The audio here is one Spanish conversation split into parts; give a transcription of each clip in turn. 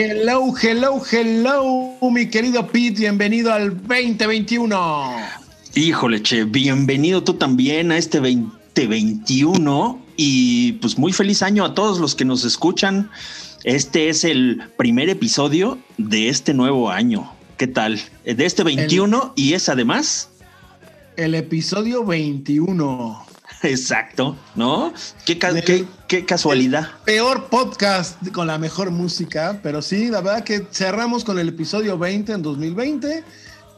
Hello, hello, hello, mi querido Pete, bienvenido al 2021. Híjole, che, bienvenido tú también a este 2021 y pues muy feliz año a todos los que nos escuchan. Este es el primer episodio de este nuevo año. ¿Qué tal? De este 21 y es además... El episodio 21. Exacto, ¿no? Qué, qué, casualidad. Peor podcast con la mejor música, pero sí, la verdad que cerramos con el episodio 20 en 2020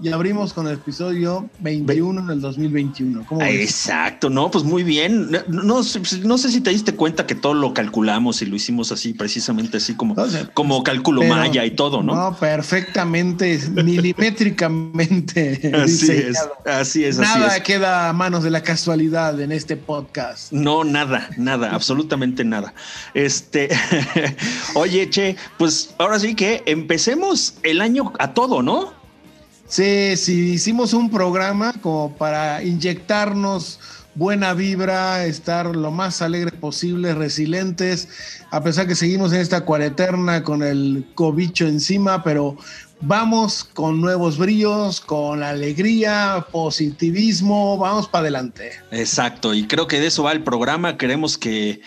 y abrimos con el episodio 21 en el 2021. ¿Cómo Exacto, no, pues muy bien. No, no, sé si te diste cuenta que todo lo calculamos y lo hicimos así, precisamente así como, como cálculo maya y todo, ¿no? No, perfectamente, milimétricamente. así es, así es. Nada queda a manos de la casualidad en este podcast. No, nada, nada, absolutamente nada. Este, oye, che, pues ahora sí que empecemos el año a todo, ¿no? Sí, sí, hicimos un programa como para inyectarnos buena vibra, estar lo más alegres posible, resilientes, a pesar que seguimos en esta cuareterna con el cobicho encima, pero vamos con nuevos brillos, con alegría, positivismo, vamos para adelante. Exacto, y creo que de eso va el programa. Queremos que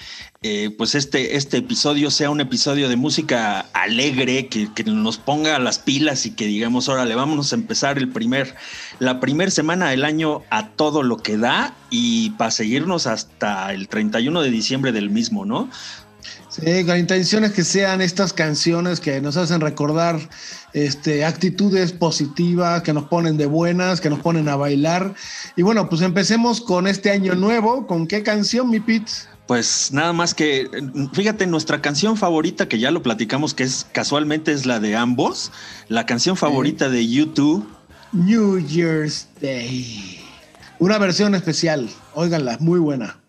eh, pues este, este episodio sea un episodio de música alegre, que, nos ponga las pilas y que digamos, órale, vámonos a empezar el primer, la primera semana del año a todo lo que da y para seguirnos hasta el 31 de diciembre del mismo, ¿no? Sí, la intención es que sean estas canciones que nos hacen recordar este, actitudes positivas, que nos ponen de buenas, que nos ponen a bailar. Y bueno, pues empecemos con este año nuevo. ¿Con qué canción, mi Pete? Pues nada más que, fíjate, nuestra canción favorita, que ya lo platicamos, que es casualmente es la de ambos, la canción favorita de YouTube. New Year's Day. Una versión especial, óiganla, muy buena.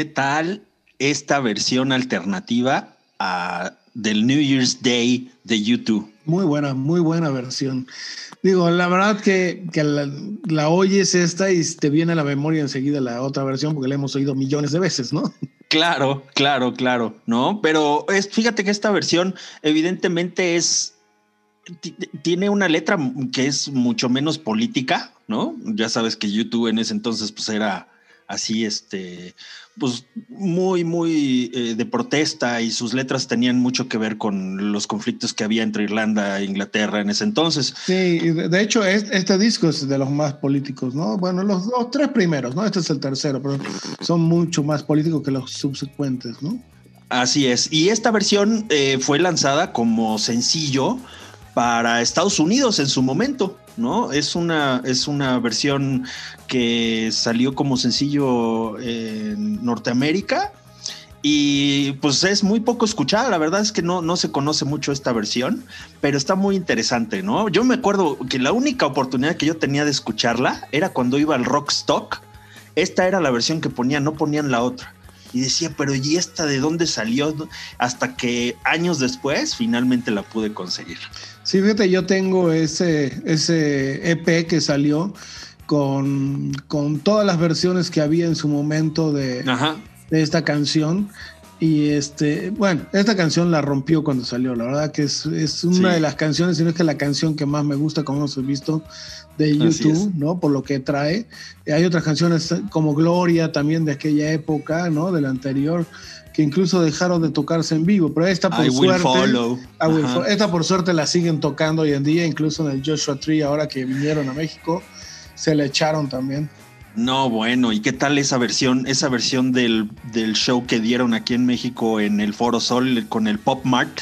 ¿Qué tal esta versión alternativa a, del New Year's Day de YouTube? Muy buena, muy buena versión. Digo, la verdad que, que la, oyes esta y te viene a la memoria enseguida la otra versión porque la hemos oído millones de veces, ¿no? Claro, claro, claro, ¿no? Pero es, fíjate que esta versión evidentemente es, tiene una letra que es mucho menos política, ¿no? Ya sabes que YouTube en ese entonces pues era así, este, pues muy, muy eh, de protesta y sus letras tenían mucho que ver con los conflictos que había entre Irlanda e Inglaterra en ese entonces. Sí, de hecho este disco es de los más políticos, ¿no? Bueno, los, dos, tres primeros, ¿no? Este es el tercero, pero son mucho más políticos que los subsecuentes, ¿no? Así es. Y esta versión eh, fue lanzada como sencillo para Estados Unidos en su momento. ¿No? Es una, es una versión que salió como sencillo en Norteamérica y pues es muy poco escuchada, la verdad es que no, no se conoce mucho esta versión, pero está muy interesante, ¿no? Yo me acuerdo que la única oportunidad que yo tenía de escucharla era cuando iba al Rockstock, esta era la versión que ponían, no ponían la otra. Y decía, pero ¿y esta de dónde salió? Hasta que años después finalmente la pude conseguir. Sí, fíjate, yo tengo ese, ese EP que salió con, todas las versiones que había en su momento de, de esta canción. Y este, bueno, esta canción la rompió cuando salió. La verdad que es, una de las canciones, si no es que la canción que más me gusta, como hemos visto, de YouTube, ¿no? Por lo que trae. Hay otras canciones como Gloria también de aquella época, ¿no? Del anterior, que incluso dejaron de tocarse en vivo, pero esta por suerte, esta por suerte la siguen tocando hoy en día, incluso en el Joshua Tree ahora que vinieron a México se la echaron también. No, bueno, ¿y qué tal esa versión, esa versión del, del show que dieron aquí en México en el Foro Sol con el Pop Mart?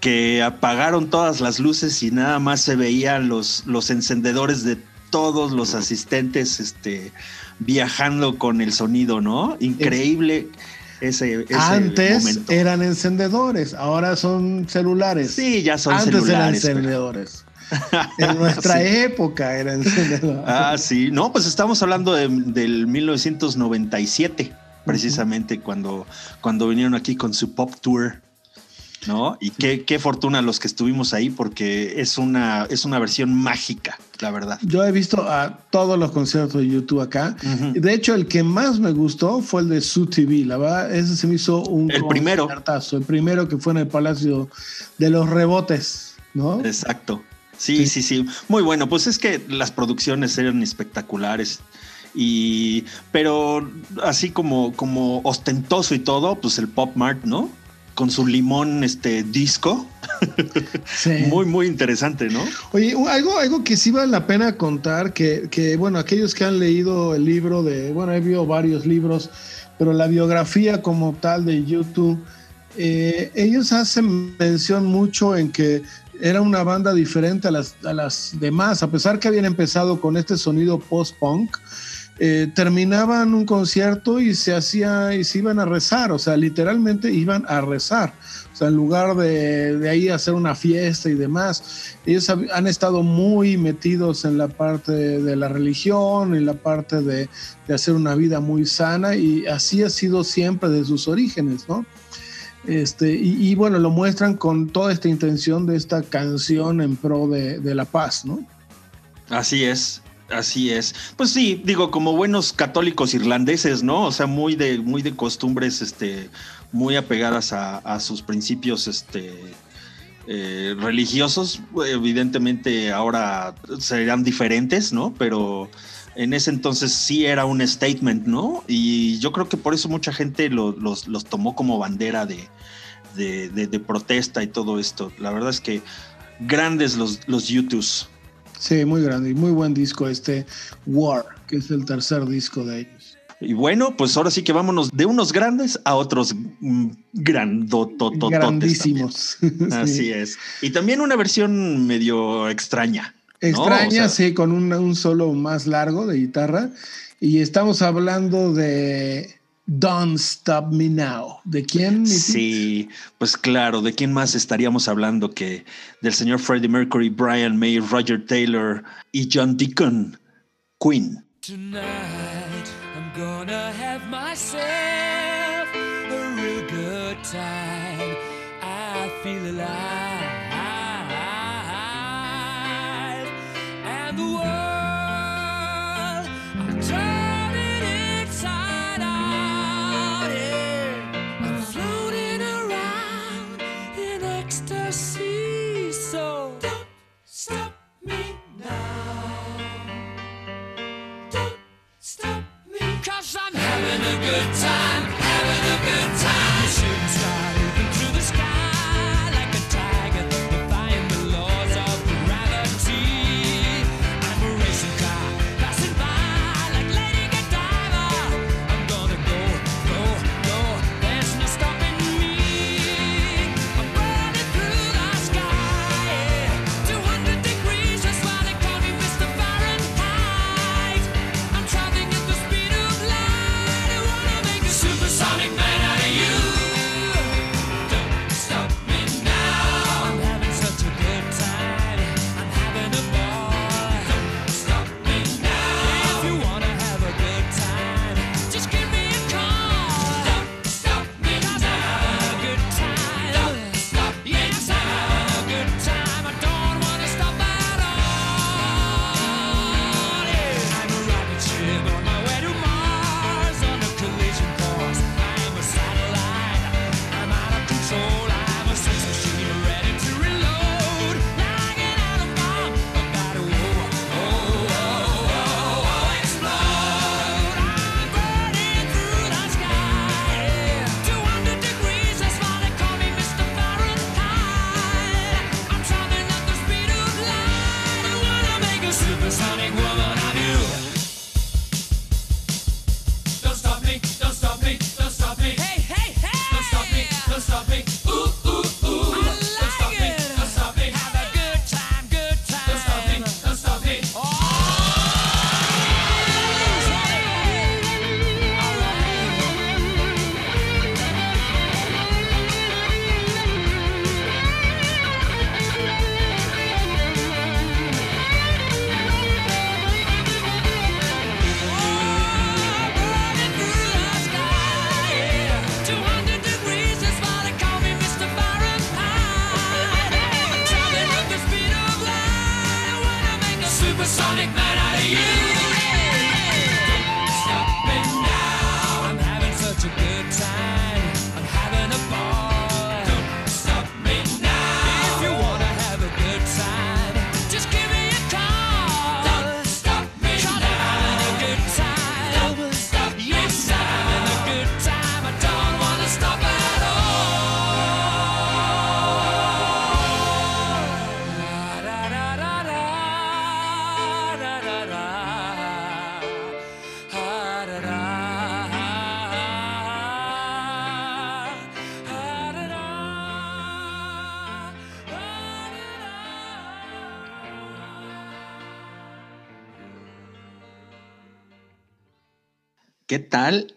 Que apagaron todas las luces y nada más se veían los, los encendedores de todos los asistentes este, viajando con el sonido, ¿no? Increíble. Ese, Antes eran encendedores, ahora son celulares. Sí, ya son Antes eran encendedores. en nuestra época eran encendedores. Ah, sí. No, pues estamos hablando del 1997, precisamente, cuando, cuando vinieron aquí con su pop tour. ¿No? Y qué, qué, fortuna los que estuvimos ahí porque es una, es una versión mágica, la verdad. Yo he visto a todos los conciertos de YouTube acá. De hecho, el que más me gustó fue el de Su TV, la verdad, ese se me hizo un... El primero. El primero que fue en el Palacio de los Rebotes, ¿no? Exacto. Sí, sí, sí, Muy bueno. Pues es que las producciones eran espectaculares. Y, pero así como, como ostentoso y todo, pues el Pop Mart, ¿no? Con su limón este disco. muy, muy interesante, ¿no? Oye, algo, algo que sí vale la pena contar, que, que, bueno, aquellos que han leído el libro de, bueno, he visto varios libros, pero la biografía como tal de YouTube, eh, ellos hacen mención mucho en que era una banda diferente a las, a las demás, a pesar que habían empezado con este sonido post-punk eh, terminaban un concierto y se hacía y se iban a rezar, o sea, literalmente iban a rezar. O sea, en lugar de, de ahí hacer una fiesta y demás, ellos han estado muy metidos en la parte de la religión, en la parte de, de hacer una vida muy sana y así ha sido siempre de sus orígenes, ¿no? Este, y, bueno, lo muestran con toda esta intención de esta canción en pro de, de la paz, ¿no? Así es. Así es. Pues sí, digo, como buenos católicos irlandeses, ¿no? O sea, muy de, muy de costumbres, este, muy apegadas a, sus principios, este, eh, religiosos. Evidentemente ahora serán diferentes, ¿no? Pero en ese entonces sí era un statement, ¿no? Y yo creo que por eso mucha gente los, tomó como bandera de, de, protesta y todo esto. La verdad es que grandes los, los YouTubes. Sí, muy grande y muy buen disco este War, que es el tercer disco de ellos. Y bueno, pues ahora sí que vámonos de unos grandes a otros mm. Grandísimos. Así es. Y también una versión medio extraña. Extraña, sí, con un solo más largo de guitarra. Y estamos hablando de Don't Stop Me Now. ¿De quién? Sí, pues claro, ¿de quién más estaríamos hablando que del señor Freddie Mercury, Brian May, Roger Taylor y John Deacon, Queen? Tonight, I'm gonna have myself a real good time. I feel alive.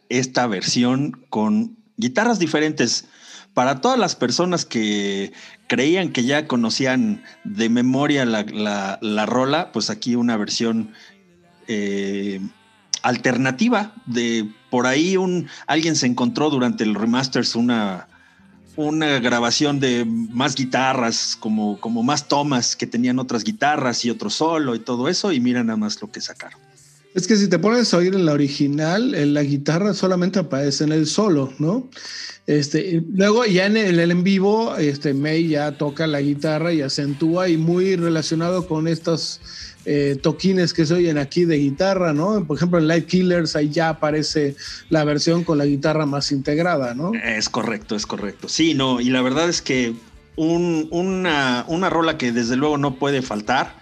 Esta versión con guitarras diferentes? Para todas las personas que creían que ya conocían de memoria la, la- la rola, pues aquí una versión eh, alternativa de por ahí un alguien se encontró durante el remasters una una grabación de más guitarras, como, como más tomas que tenían otras guitarras y otro solo y todo eso, y mira nada más lo que sacaron. Es que si te pones a oír en la original, en la guitarra solamente aparece en el solo, ¿no? Este, luego ya en el, en vivo, este, May ya toca la guitarra y acentúa y muy relacionado con estos eh, toquines que se oyen aquí de guitarra, ¿no? Por ejemplo, en Light Killers ahí ya aparece la versión con la guitarra más integrada, ¿no? Es correcto, es correcto. Sí, no, y la verdad es que un- una, una rola que desde luego no puede faltar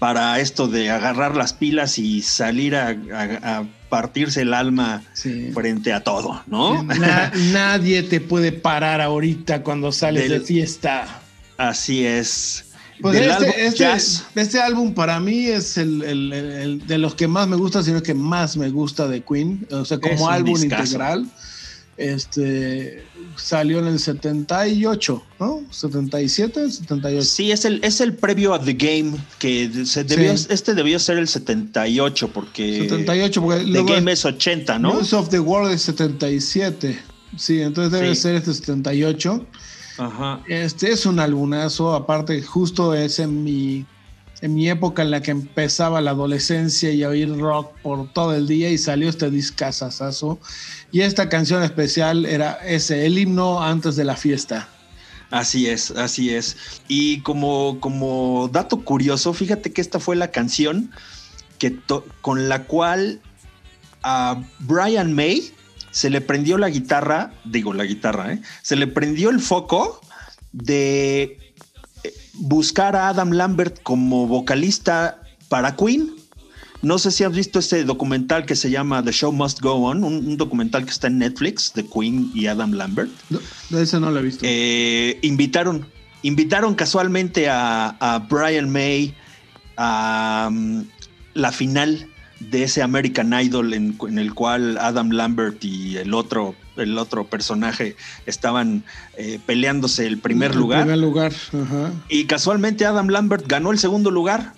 para esto de agarrar las pilas y salir a, a- a partirse el alma Sí. frente a todo, ¿no? Na- nadie te puede parar ahorita cuando sales Del- de fiesta. Así es. Pues Del este, álbum este- Jazz. este álbum para mí es el, el- el- el de los que más me gusta, sino que más me gusta de Queen, o sea, como álbum discazo. integral. Este salió en el 78, ¿no? 77, 78. Sí, es el, es el previo a The Game, que se debió, Sí. este debió ser el 78, porque 78, porque The Game es 80, ¿no? News of the World es 77. Sí, entonces debe Sí. ser este 78. Ajá. Este es un albumazo, aparte justo es en mi, en mi época en la que empezaba la adolescencia y a oír rock por todo el día y salió este discazazazo. Y esta canción especial era ese, el himno antes de la fiesta. Así es, así es. Y como, como dato curioso, fíjate que esta fue la canción que con la cual a Brian May se le prendió la guitarra, digo la guitarra, ¿eh? se le prendió el foco de buscar a Adam Lambert como vocalista para Queen. No sé si has visto ese documental que se llama The Show Must Go On, un, un documental que está en Netflix de Queen y Adam Lambert. No, ese no lo he visto. Eh, invitaron, invitaron casualmente a, a Brian May a um, la final de ese American Idol en, en el cual Adam Lambert y el otro, el otro personaje estaban eh, peleándose el primer El lugar. primer lugar, ajá. Y casualmente Adam Lambert ganó el segundo lugar,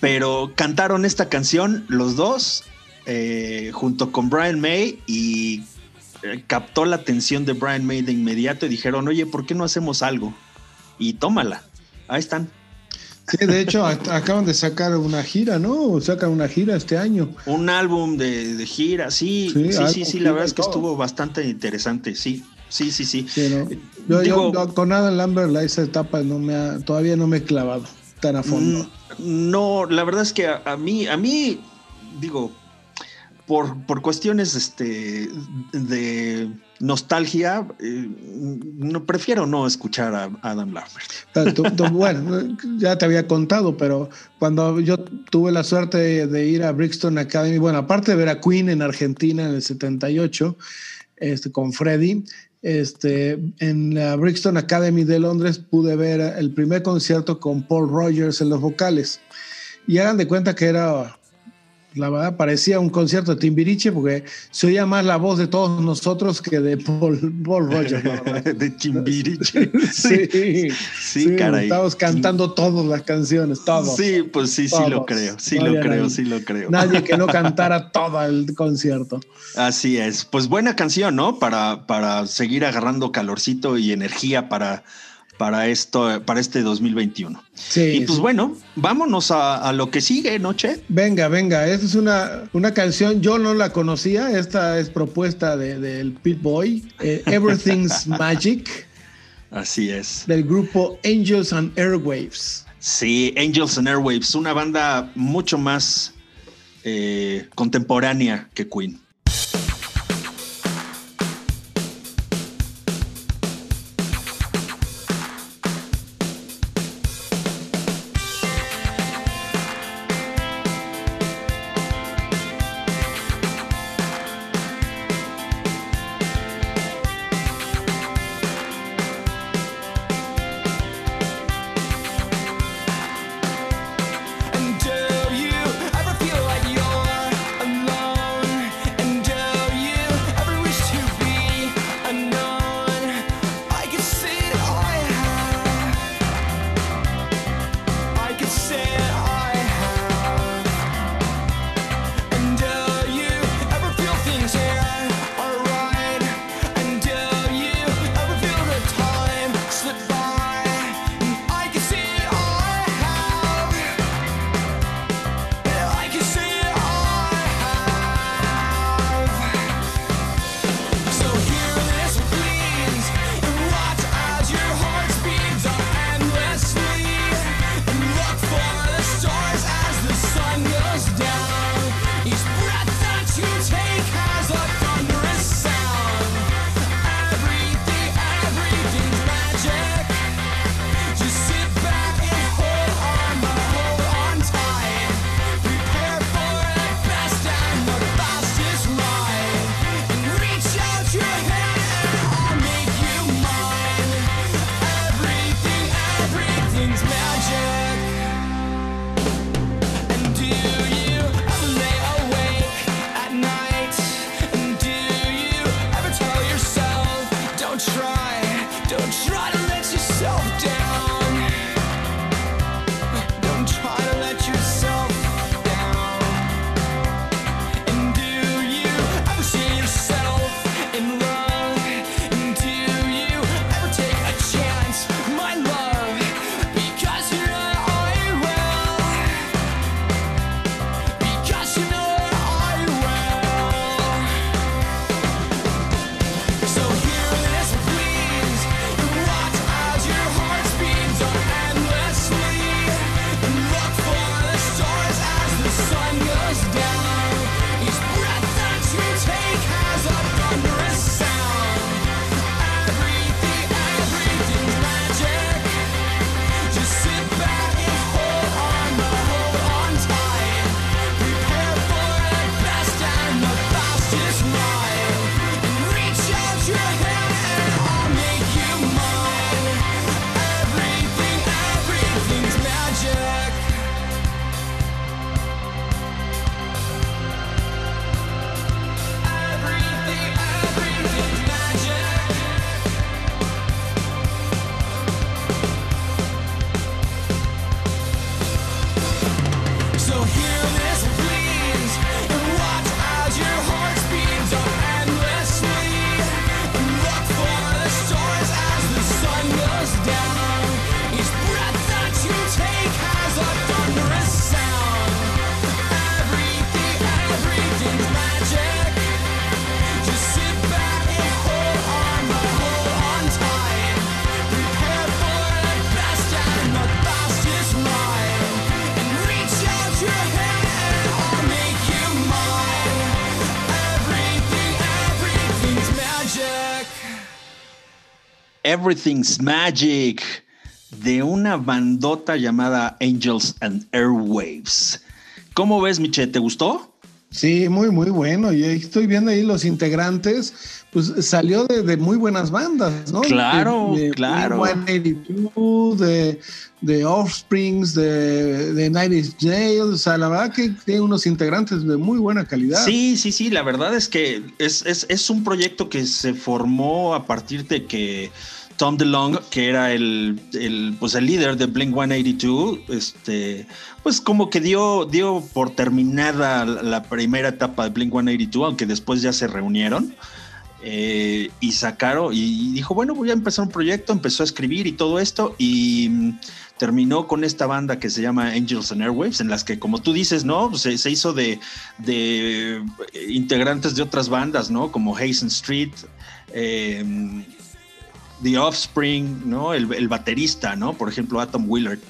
pero cantaron esta canción los dos eh, junto con Brian May y eh, captó la atención de Brian May de inmediato y dijeron, oye, ¿por qué no hacemos algo? Y tómala, ahí están. Sí, de hecho, acaban de sacar una gira, ¿no? Sacan una gira este año. Un álbum de, de gira, sí, Sí, sí, sí, álbum, sí, gira la verdad es que todo. estuvo bastante interesante, sí, sí, sí, sí. Sí, ¿no? Yo, yo- Digo- yo con Adam Lambert la- esa etapa no me ha- todavía no me he clavado tan a fondo. Mm, No, la verdad es que a, a mí, a mí, digo, por, por cuestiones este, de nostalgia, eh, no prefiero no escuchar a Adam Lambert. Tú- tú- bueno, ya te había contado, pero cuando yo tuve la suerte de, de ir a Brixton Academy, bueno, aparte de ver a Queen en Argentina en el 78, este, con Freddie, este, en la Brixton Academy de Londres pude ver el primer concierto con Paul Rogers en los vocales. Y hagan de cuenta que era, la verdad, parecía un concierto de Timbiriche porque se oía más la voz de todos nosotros que de Paul, Paul Rogers. de Timbiriche. Sí, sí, sí, caray. Estamos cantando todas las canciones, todos. Sí, pues sí, sí lo creo, sí No lo creo, nadie. sí lo creo. Nadie que no cantara todo el concierto. Así es. Pues buena canción, ¿no? Para, para seguir agarrando calorcito y energía para, para esto, para este 2021. Sí. Y pues sí. bueno, vámonos a, a lo que sigue, ¿no, Che? Venga, venga, esta es una, una canción, yo no la conocía, esta es propuesta de- del Pit Boy, eh, Everything's Magic, Así es. del grupo Angels and Airwaves. Sí, Angels and Airwaves, una banda mucho más eh, contemporánea que Queen. Everything's Magic de una bandota llamada Angels and Airwaves. ¿Cómo ves, Miche? ¿Te gustó? Sí, muy, muy bueno. Y estoy viendo ahí los integrantes, pues salió de, de muy buenas bandas, ¿no? Claro, de, de claro. Blink-182, de, de Offsprings, de, de Night is Jail. O sea, la verdad que tiene unos integrantes de muy buena calidad. Sí, sí, sí. La verdad es que es, es, es un proyecto que se formó a partir de que Tom DeLonge, que era el, el, pues el líder de Blink 182, este, pues como que dio, dio por terminada la primera etapa de Blink 182, aunque después ya se reunieron. Eh, y sacaron y dijo, bueno, voy a empezar un proyecto, empezó a escribir y todo esto y mm, terminó con esta banda que se llama Angels and Airwaves, en las que como tú dices, ¿no? Se, se hizo de, de, integrantes de otras bandas, ¿no? Como Hazen Street, eh, The Offspring, ¿no? El, el, baterista, ¿no? Por ejemplo, Atom Willard.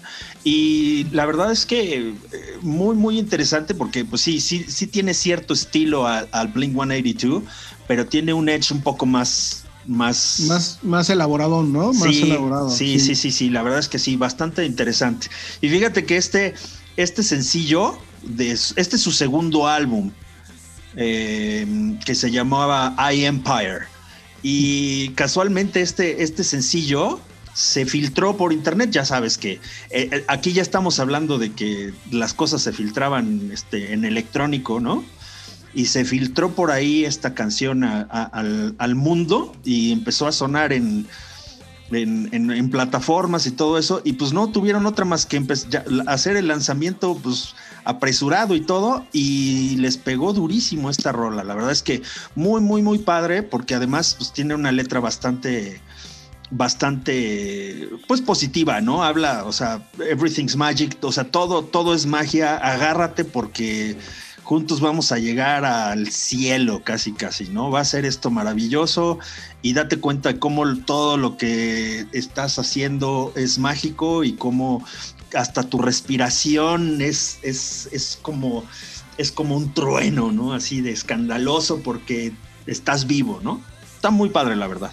Y la verdad es que eh, muy, muy interesante porque, pues sí, sí, sí tiene cierto estilo al, al Blink 182, pero tiene un edge un poco más. Más, más, más elaborado, ¿no? Más sí, elaborado. Sí, sí, sí, sí, la verdad es que sí, bastante interesante. Y fíjate que este, este sencillo, de, este es su segundo álbum, eh, que se llamaba I Empire. Y casualmente este, este sencillo se filtró por internet, ya sabes que eh, aquí ya estamos hablando de que las cosas se filtraban este, en electrónico, ¿no? Y se filtró por ahí esta canción al, al, mundo y empezó a sonar en, en, plataformas y todo eso, y pues no tuvieron otra más que ya, hacer el lanzamiento pues apresurado y todo, y les pegó durísimo esta rola. La verdad es que muy, muy, muy padre, porque además pues tiene una letra bastante bastante pues positiva, ¿no? Habla, o sea, everything's magic, o sea, todo todo es magia, agárrate porque juntos vamos a llegar al cielo casi casi, ¿no? Va a ser esto maravilloso y date cuenta cómo todo lo que estás haciendo es mágico y cómo hasta tu respiración es, es, es como es como un trueno, ¿no? Así de escandaloso porque estás vivo, ¿no? Está muy padre, la verdad.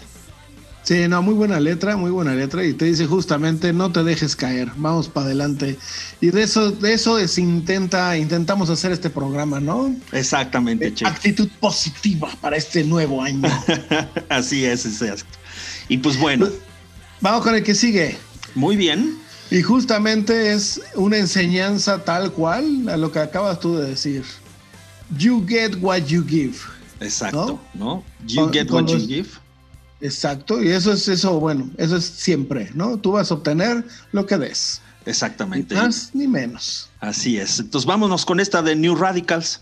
Sí, no, muy buena letra, muy buena letra y te dice justamente no te dejes caer, vamos para adelante. Y de eso, de eso es intenta, intentamos hacer este programa, ¿no? Exactamente, eh, Actitud positiva para este nuevo año. Así es, es, Y pues bueno. Vamos con el que sigue. Muy bien. Y justamente es una enseñanza tal cual a lo que acabas tú de decir. You get what you give. Exacto, ¿no? ¿no? You con, get what you give. Exacto, y eso es eso, bueno, eso es siempre, ¿no? Tú vas a obtener lo que des. Exactamente. Ni más ni menos. Así es. Entonces vámonos con esta de New Radicals.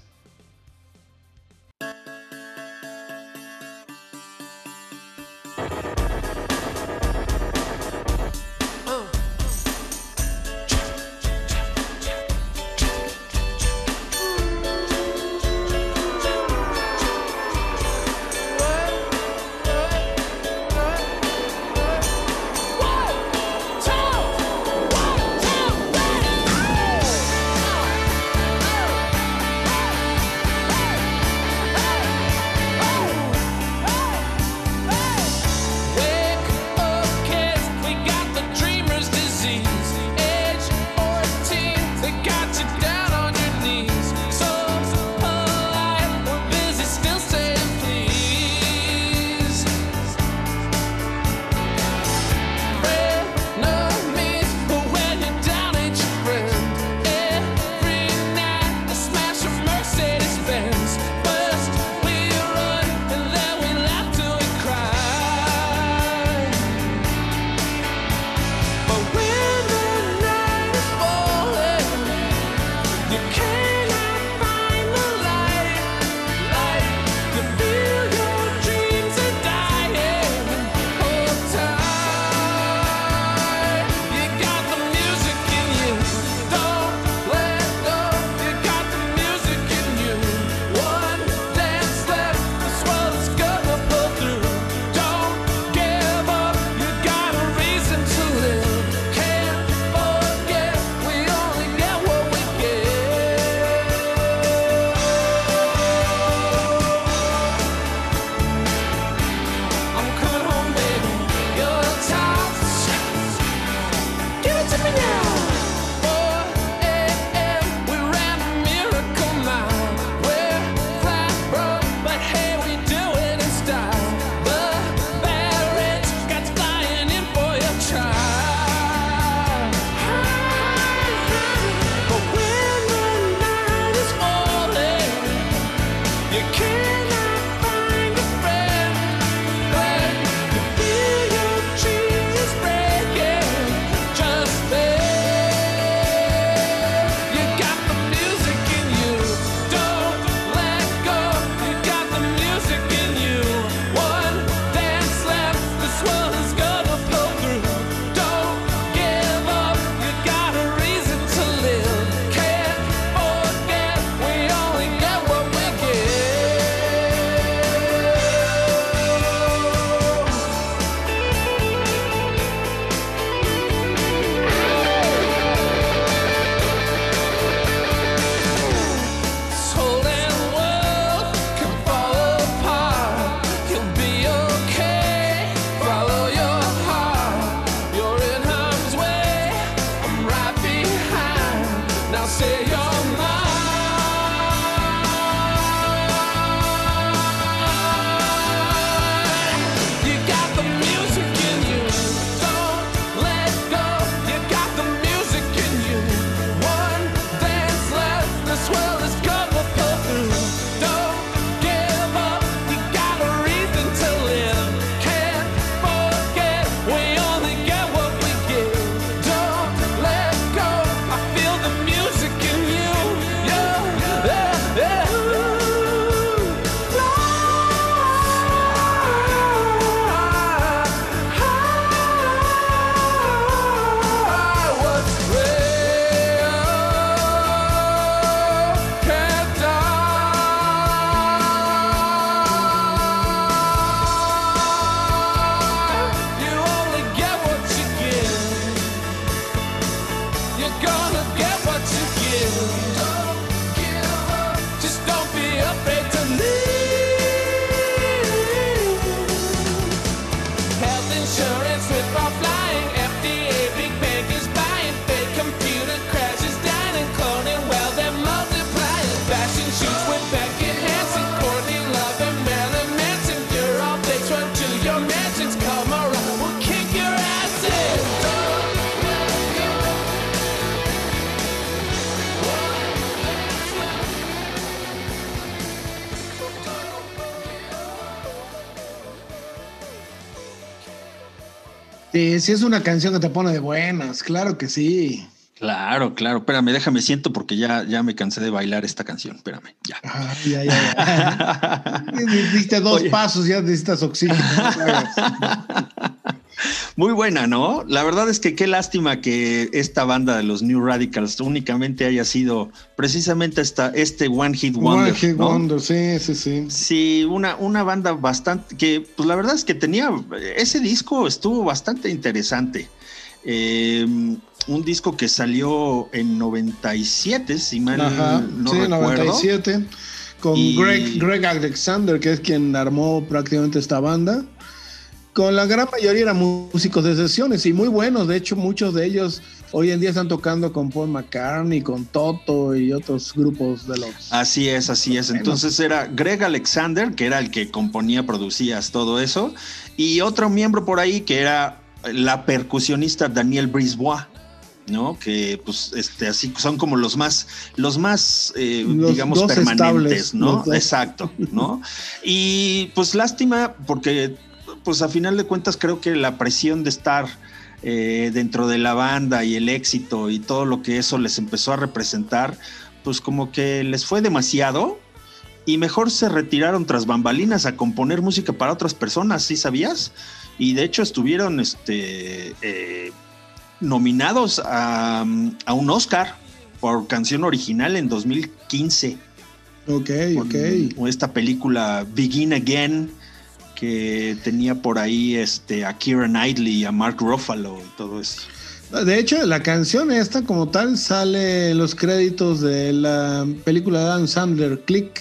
Sí, sí es una canción que te pone de buenas, claro que sí. Claro, claro. Espérame, déjame siento porque ya, ya me cansé de bailar esta canción. Espérame, ya. Ah, ya, ya, ya. Diste dos Oye. pasos, ya necesitas oxígeno. Muy buena, ¿no? La verdad es que qué lástima que esta banda de los New Radicals únicamente haya sido precisamente esta, este One Hit Wonder. One Hit ¿no? Wonder, sí, sí, sí. Sí, una, una banda bastante que, pues la verdad es que tenía, ese disco estuvo bastante interesante. Eh, un disco que salió en 97, si mal Ajá, no sí, recuerdo. 97. Con Y- Greg, Greg Alexander, que es quien armó prácticamente esta banda. Con la gran mayoría eran músicos de sesiones y muy buenos. De hecho, muchos de ellos hoy en día están tocando con Paul McCartney, con Toto y otros grupos de los. Así es, así es. Entonces era Greg Alexander, que era el que componía, producía todo eso, y otro miembro por ahí que era la percusionista Daniel Brisbois. ¿no? Que pues este así son como los más los más eh, Los digamos permanentes, estables, ¿no? Exacto, ¿no? Y pues lástima porque pues a final de cuentas creo que la presión de estar eh, dentro de la banda y el éxito y todo lo que eso les empezó a representar, pues como que les fue demasiado y mejor se retiraron tras bambalinas a componer música para otras personas, ¿sí sabías? Y de hecho estuvieron este, eh, nominados a, a un Oscar por canción original en 2015 Ok, ok. con esta película Begin Again que tenía por ahí este, a Kira Knightley y a Mark Ruffalo y todo eso. De hecho, la canción esta como tal sale en los créditos de la película de Adam Sandler, Click.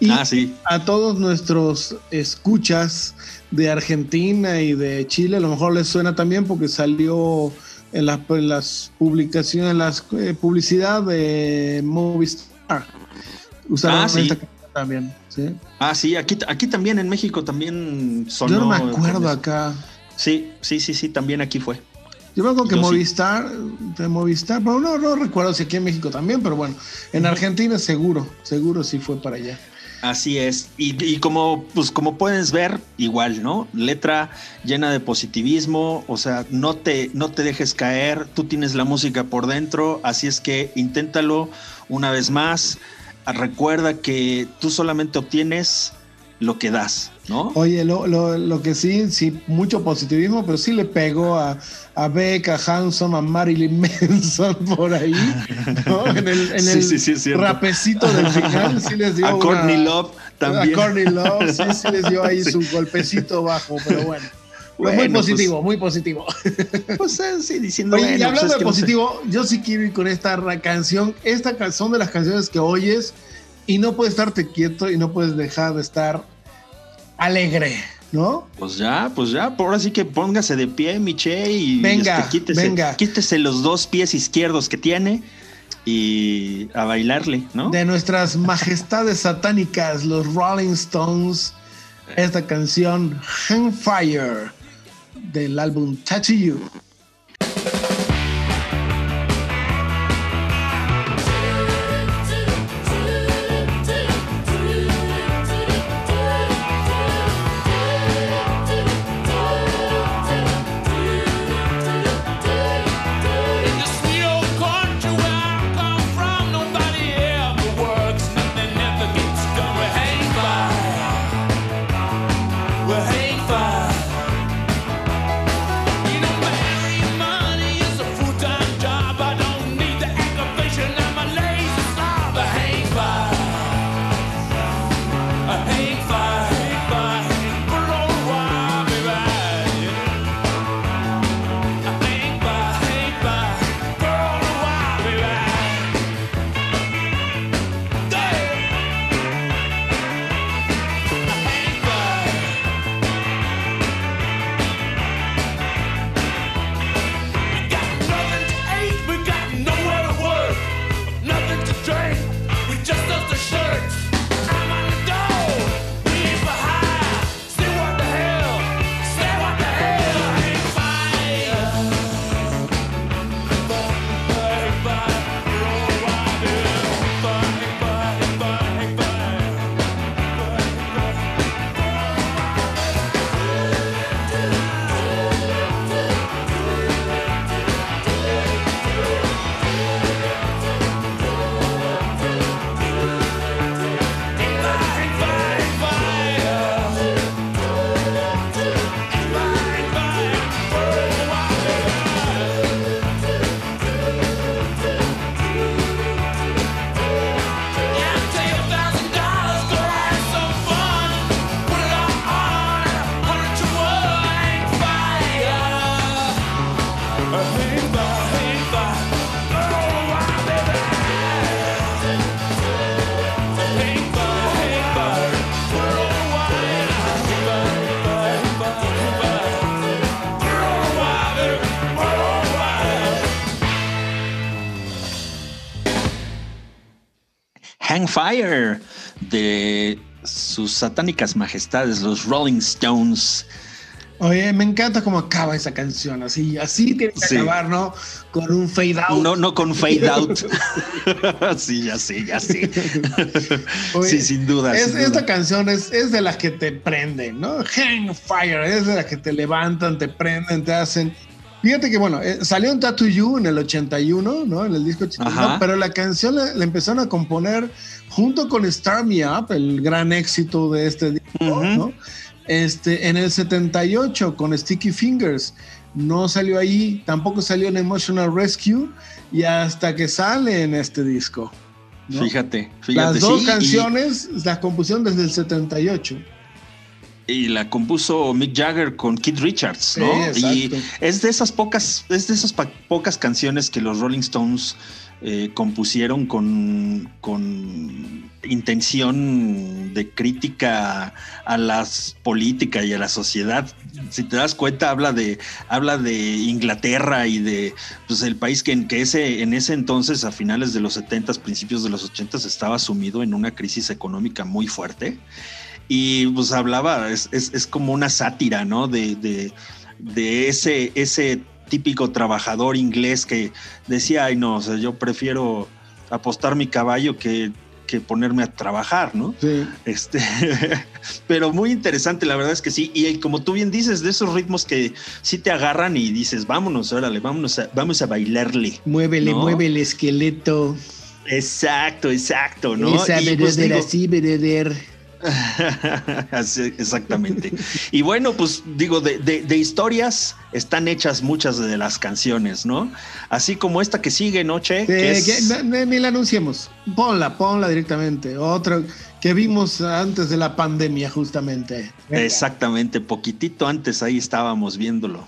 Y Ah, sí. a todos nuestros escuchas de Argentina y de Chile, a lo mejor les suena también porque salió en las, en las publicaciones, en las eh, publicidad de Movistar. Usaron Ah, sí. esta canción también. ¿Sí? Ah, sí, aquí, aquí también en México también sonó. Yo no me acuerdo acá. Sí, sí, sí, sí, también aquí fue. Yo me acuerdo que Yo sí. Movistar, de Movistar, pero no, no recuerdo si aquí en México también, pero bueno, en Argentina seguro, seguro sí fue para allá. Así es. Y, y como, pues, como puedes ver, igual, ¿no? Letra llena de positivismo, o sea, no te, no te dejes caer, tú tienes la música por dentro, así es que inténtalo una vez más. Recuerda que tú solamente obtienes lo que das, ¿no? Oye, lo, lo, lo que sí, sí, mucho positivismo, pero sí le pegó a, a Beck, a Hanson, a Marilyn Manson por ahí, ¿no? En el, en Sí, el sí, sí, rapecito del final sí les dio A una- Courtney Love también. A Courtney Love, sí, sí les dio ahí su golpecito bajo, pero bueno. Muy Bueno, positivo, muy positivo. Pues eh, sí, diciendo. Oye, y hablando pues, es de que no sé. positivo, yo sí quiero ir con esta canción. Esta ca- son de las canciones que oyes y no puedes estarte quieto y no puedes dejar de estar alegre, ¿no? Pues ya, pues ya, por ahora sí que póngase de pie, Miche, y Venga, este, quítese, venga. quítese los dos pies izquierdos que tiene y a bailarle, ¿no? De nuestras majestades satánicas, los Rolling Stones, esta canción Hangfire del álbum Tattoo You. Fire de sus satánicas majestades, los Rolling Stones. Oye, me encanta cómo acaba esa canción, así, así tiene que Sí. acabar, ¿no? Con un fade out. No, no con fade out. sí, ya sé, ya sé. Oye, sí, sin duda. Es- sin duda. esta canción es, es de las que te prenden, ¿no? Hang Fire, es de las que te levantan, te prenden, te hacen. Fíjate que, bueno, eh, salió un Tattoo You en el 81, ¿no? En el disco 81, Ajá. pero la canción la, la empezaron a componer junto con Star Me Up, el gran éxito de este disco. ¿no? Este, en el 78 con Sticky Fingers. No salió ahí, tampoco salió en Emotional Rescue y hasta que sale en este disco. ¿no? Fíjate, fíjate. Las dos sí, y- canciones las compusieron desde el 78. Y, la compuso Mick Jagger con Keith Richards, ¿no? Sí, y es de esas pocas, es de esas pocas canciones que los Rolling Stones eh, compusieron con, con intención de crítica a la política y a la sociedad. Si te das cuenta, habla de, habla de Inglaterra y de pues, el país que, en, que ese, en ese entonces, a finales de los 70, principios de los 80, estaba sumido en una crisis económica muy fuerte. Y pues hablaba, es, es, es como una sátira, ¿no? De, de, de ese, ese típico trabajador inglés que decía, ay no, o sea, yo prefiero apostar mi caballo que, que ponerme a trabajar, ¿no? Sí. Este, pero muy interesante, la verdad es que sí. Y como tú bien dices, de esos ritmos que sí te agarran y dices, vámonos, órale, vámonos a, vamos a bailarle. Muévele, ¿No? mueve el esqueleto. Exacto, exacto, ¿no? Esa Y, pues, digo. Así, exactamente. Y bueno, pues digo, de, de- de historias están hechas muchas de las canciones, ¿no? Así como esta que sigue, ¿no, Che? Que Eh, es- ni la anunciemos. Ponla, ponla directamente. Otra que vimos antes de la pandemia, justamente. Venga. Exactamente, poquitito antes ahí estábamos viéndolo.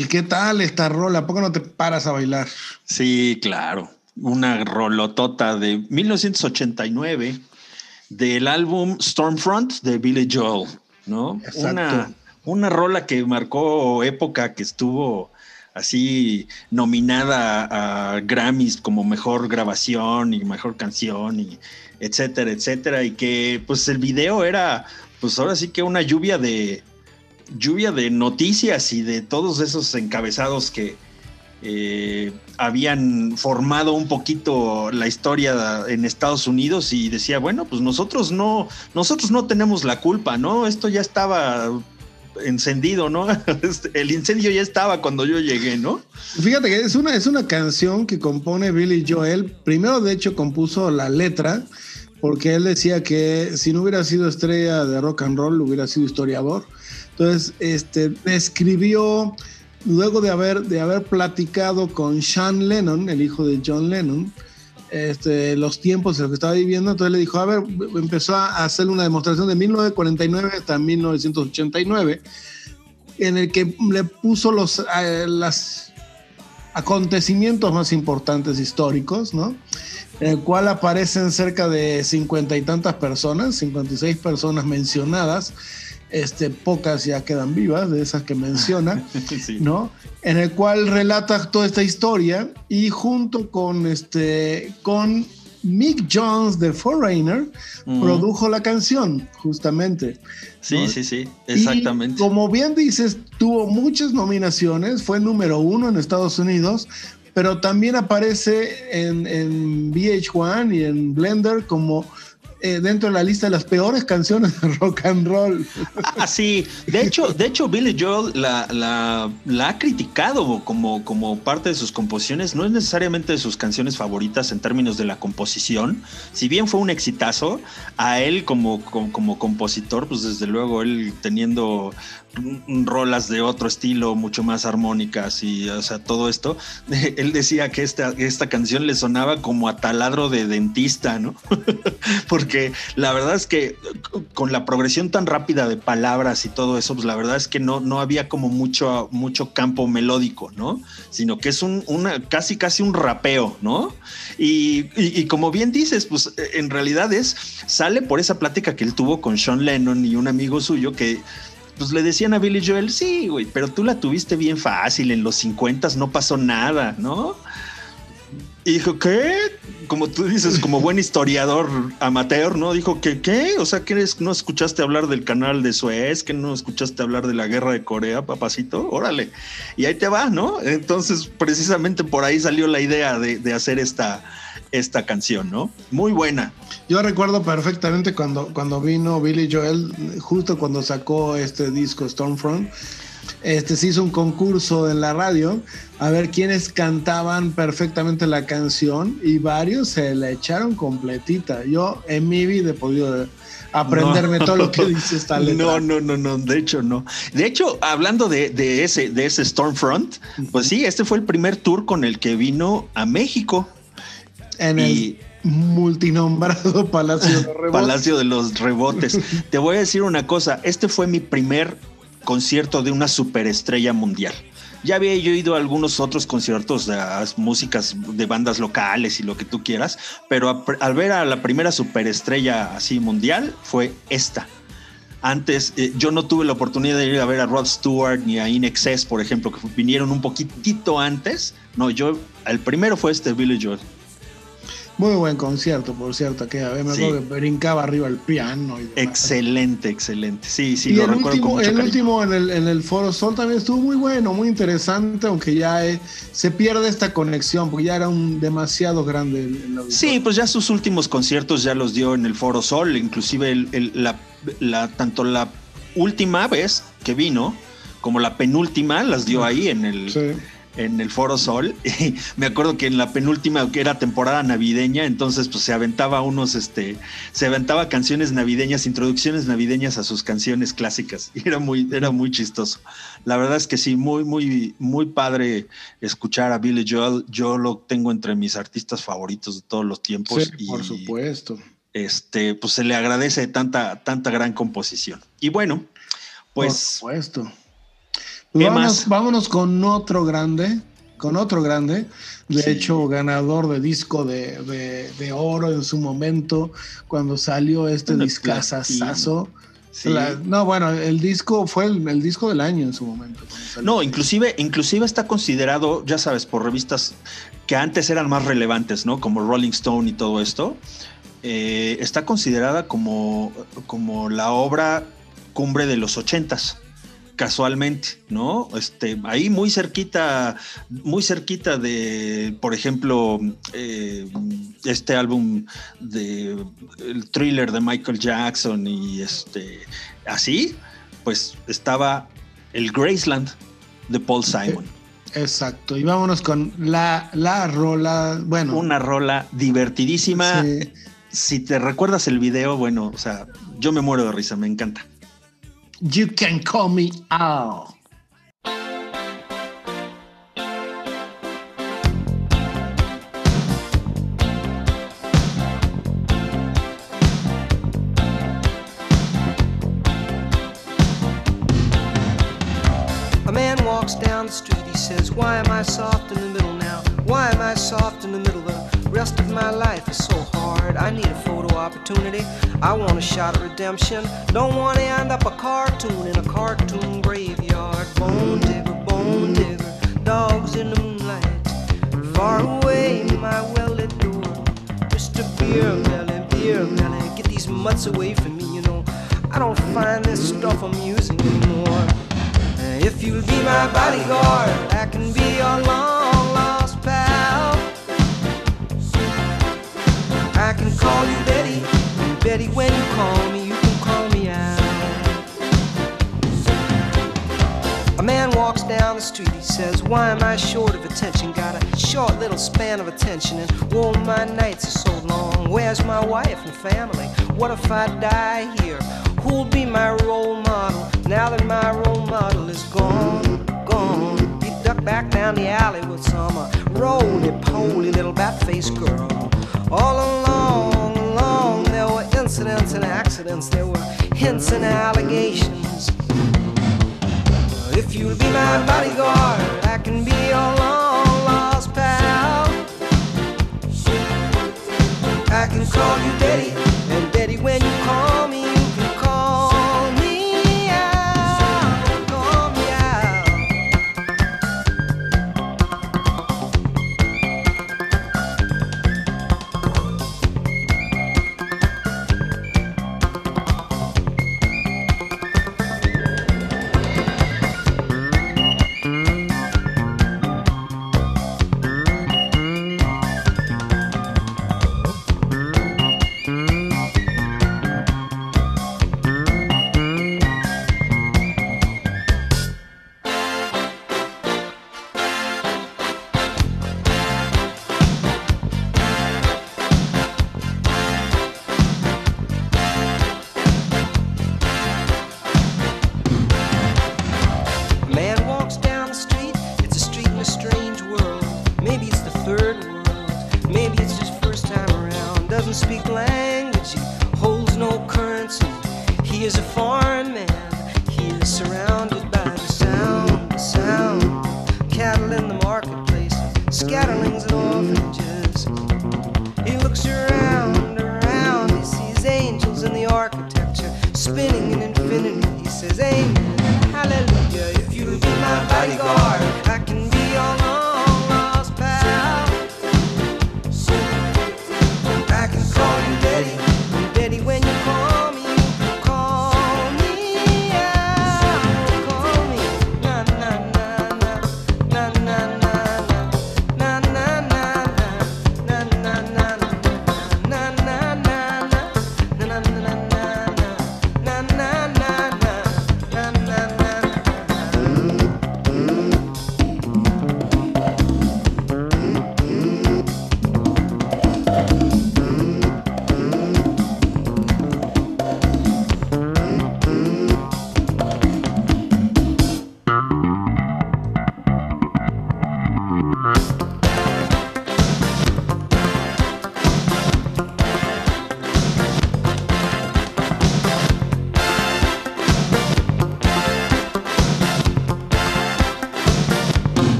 Tal? ¿Qué tal esta rola? ¿A poco no te paras a bailar? Sí, claro. Una rolotota de 1989 del álbum Stormfront de Billy Joel, ¿no? Exacto. Una, una rola que marcó época, que estuvo así nominada a Grammys como mejor grabación y mejor canción y etcétera, etcétera, y que pues el video era pues ahora sí que una lluvia de lluvia de noticias y de todos esos encabezados que eh, habían formado un poquito la historia en Estados Unidos y decía, bueno, pues nosotros no, nosotros no tenemos la culpa, ¿no? Esto ya estaba encendido, ¿no? Este, El incendio ya estaba cuando yo llegué, ¿no? Fíjate que es una, es una canción que compone Billy Joel. Primero, de hecho, compuso la letra, porque él decía que si no hubiera sido estrella de rock and roll, hubiera sido historiador. Entonces, este, escribió, luego de haber, de haber platicado con Sean Lennon, el hijo de John Lennon, este, los tiempos en los que estaba viviendo, entonces le dijo, a ver, empezó a hacer una demostración de 1949 hasta 1989, en el que le puso los, eh, acontecimientos más importantes históricos, ¿no? En el cual aparecen cerca de cincuenta y tantas personas, 56 personas mencionadas, este, pocas ya quedan vivas de esas que menciona, Sí. ¿no? En el cual relata toda esta historia y junto con, este, con Mick Jones de Foreigner Ujú. produjo la canción, justamente. Sí, ¿no? sí, sí, Y exactamente. como bien dices, tuvo muchas nominaciones, fue número uno en Estados Unidos, pero también aparece en, en VH1 y en Blender como eh, dentro de la lista de las peores canciones de rock and roll. Ah, sí. De hecho, de hecho, Billy Joel la, ha criticado como, parte de sus composiciones. No es necesariamente de sus canciones favoritas en términos de la composición. Si bien fue un exitazo, a él como, como, compositor, pues desde luego él teniendo rolas de otro estilo, mucho más armónicas y, o sea, todo esto, él decía que esta, esta canción le sonaba como a taladro de dentista, ¿no? Porque la verdad es que con la progresión tan rápida de palabras y todo eso, pues la verdad es que no, no había como mucho, mucho campo melódico, ¿no? Sino que es un, una, casi, casi un rapeo, ¿no? Y, y- como bien dices, pues en realidad es, sale por esa plática que él tuvo con Sean Lennon y un amigo suyo que pues le decían a Billy Joel, sí, güey, pero tú la tuviste bien fácil, en los 50 no pasó nada, ¿no? Y dijo, ¿qué? Como tú dices, como buen historiador amateur, ¿no? Dijo que, ¿qué? O sea, ¿que no escuchaste hablar del canal de Suez? ¿Que no escuchaste hablar de la guerra de Corea, papacito? Órale. Y ahí te va, ¿no? Entonces, precisamente por ahí salió la idea de, de hacer esta, esta canción, ¿no? Muy buena. Yo recuerdo perfectamente cuando, cuando vino Billy Joel, justo cuando sacó este disco Stormfront, este, se hizo un concurso en la radio a ver quiénes cantaban perfectamente la canción y varios se la echaron completita. Yo en mi vida he podido aprenderme No. todo lo que dice esta letra. No, no, no, no, de hecho no. De hecho, hablando de, de ese, de ese Stormfront, pues sí, este fue el primer tour con el que vino a México. En Y- el multinombrado Palacio de Rebotes. Palacio de los Rebotes. Te voy a decir una cosa, este fue mi primer concierto de una superestrella mundial. Ya había yo ido a algunos otros conciertos de las músicas de bandas locales y lo que tú quieras, pero a- al ver a la primera superestrella así mundial fue esta. Antes eh, yo no tuve la oportunidad de ir a ver a Rod Stewart ni a In Excess, por ejemplo, que vinieron un poquitito antes. No, yo, el primero fue este Billy Joel. Muy buen concierto, por cierto, que a ver, me Sí. acuerdo que brincaba arriba el piano. Y. Excelente, excelente. Sí, sí, y lo el recuerdo último, con mucho el cariño. último en el, en el Foro Sol también estuvo muy bueno, muy interesante, aunque ya eh, se pierde esta conexión, porque ya era un demasiado grande el, el. Sí, pues ya sus últimos conciertos ya los dio en el Foro Sol, inclusive el- el- la, la- tanto la última vez que vino como la penúltima las dio ahí en el, Sí. En el Foro Sol. Y me acuerdo que en la penúltima, que era temporada navideña, entonces pues se aventaba unos, este, se aventaba canciones navideñas, introducciones navideñas a sus canciones clásicas. Y era muy, era muy chistoso. La verdad es que sí, muy, muy, muy padre escuchar a Billy Joel. Yo lo tengo entre mis artistas favoritos de todos los tiempos. Sí, y, por supuesto. Este, pues se le agradece tanta, tanta gran composición. Y bueno, Por pues supuesto. ¿Qué Vámonos, más? vámonos con otro grande, con otro grande, de Sí. hecho ganador de disco de, de- de oro en su momento, cuando salió este discazazazo. Sí. La- no, bueno, el disco fue el, el disco del año en su momento. No, inclusive, inclusive está considerado, ya sabes, por revistas que antes eran más relevantes, ¿no? Como Rolling Stone y todo esto. eh, está considerada como, como la obra cumbre de los ochentas, casualmente, ¿no? Este, ahí muy cerquita, muy cerquita de, por ejemplo, eh, este álbum de el thriller de Michael Jackson y este, así, pues estaba el Graceland de Paul Simon. Exacto, y vámonos con la, la rola, bueno, Una rola divertidísima. sí, Si te recuerdas el video, bueno, o sea, yo me muero de risa, me encanta. You Can Call Me Out. A man walks down the street, he says, Why am I soft in the middle now? Why am I soft in the middle? The rest of my life is so hard. I need a opportunity. I want a shot of redemption. Don't want to end up a cartoon in a cartoon graveyard. Bone digger, bone digger, dogs in the moonlight. Far away, my well-lit door. Mr. Beer Belly, Beer Belly, get these mutts away from me, you know. I don't find this stuff amusing anymore. If you'll be my bodyguard, I can be your long lost pal. I can call you Betty, Betty, when you call me, you can call me out. A man walks down the street, he says, Why am I short of attention? Got a short little span of attention, and whoa, my nights are so long. Where's my wife and family? What if I die here? Who'll be my role model now that my role model is gone? Gone. He ducked back down the alley with some uh, roly poly little bat faced girl. All along, along, there were incidents and accidents, there were hints and allegations. If you'll be my bodyguard, I can be your long lost pal. I can call you Betty,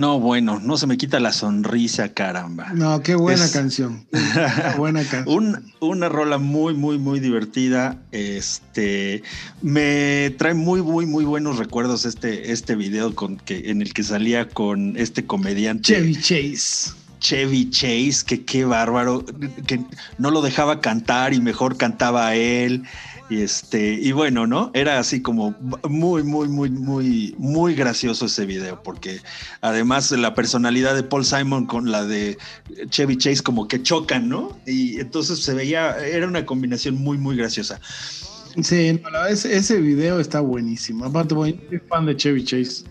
No, bueno, no se me quita la sonrisa, caramba. No, qué buena Es- canción. Qué buena canción. Un- una rola muy, muy, muy divertida. Este me trae muy, muy, muy buenos recuerdos este, este video con que, en el que salía con este comediante Chevy Chase. Chevy Chase, que qué bárbaro, que no lo dejaba cantar y mejor cantaba él. Y este, y bueno, ¿no? Era así como muy, muy, muy, muy, muy gracioso ese video, porque además la personalidad de Paul Simon con la de Chevy Chase como que chocan, ¿no? Y entonces se veía, era una combinación muy, muy graciosa. Sí, no, ese, ese video está buenísimo. Aparte, soy fan de Chevy Chase.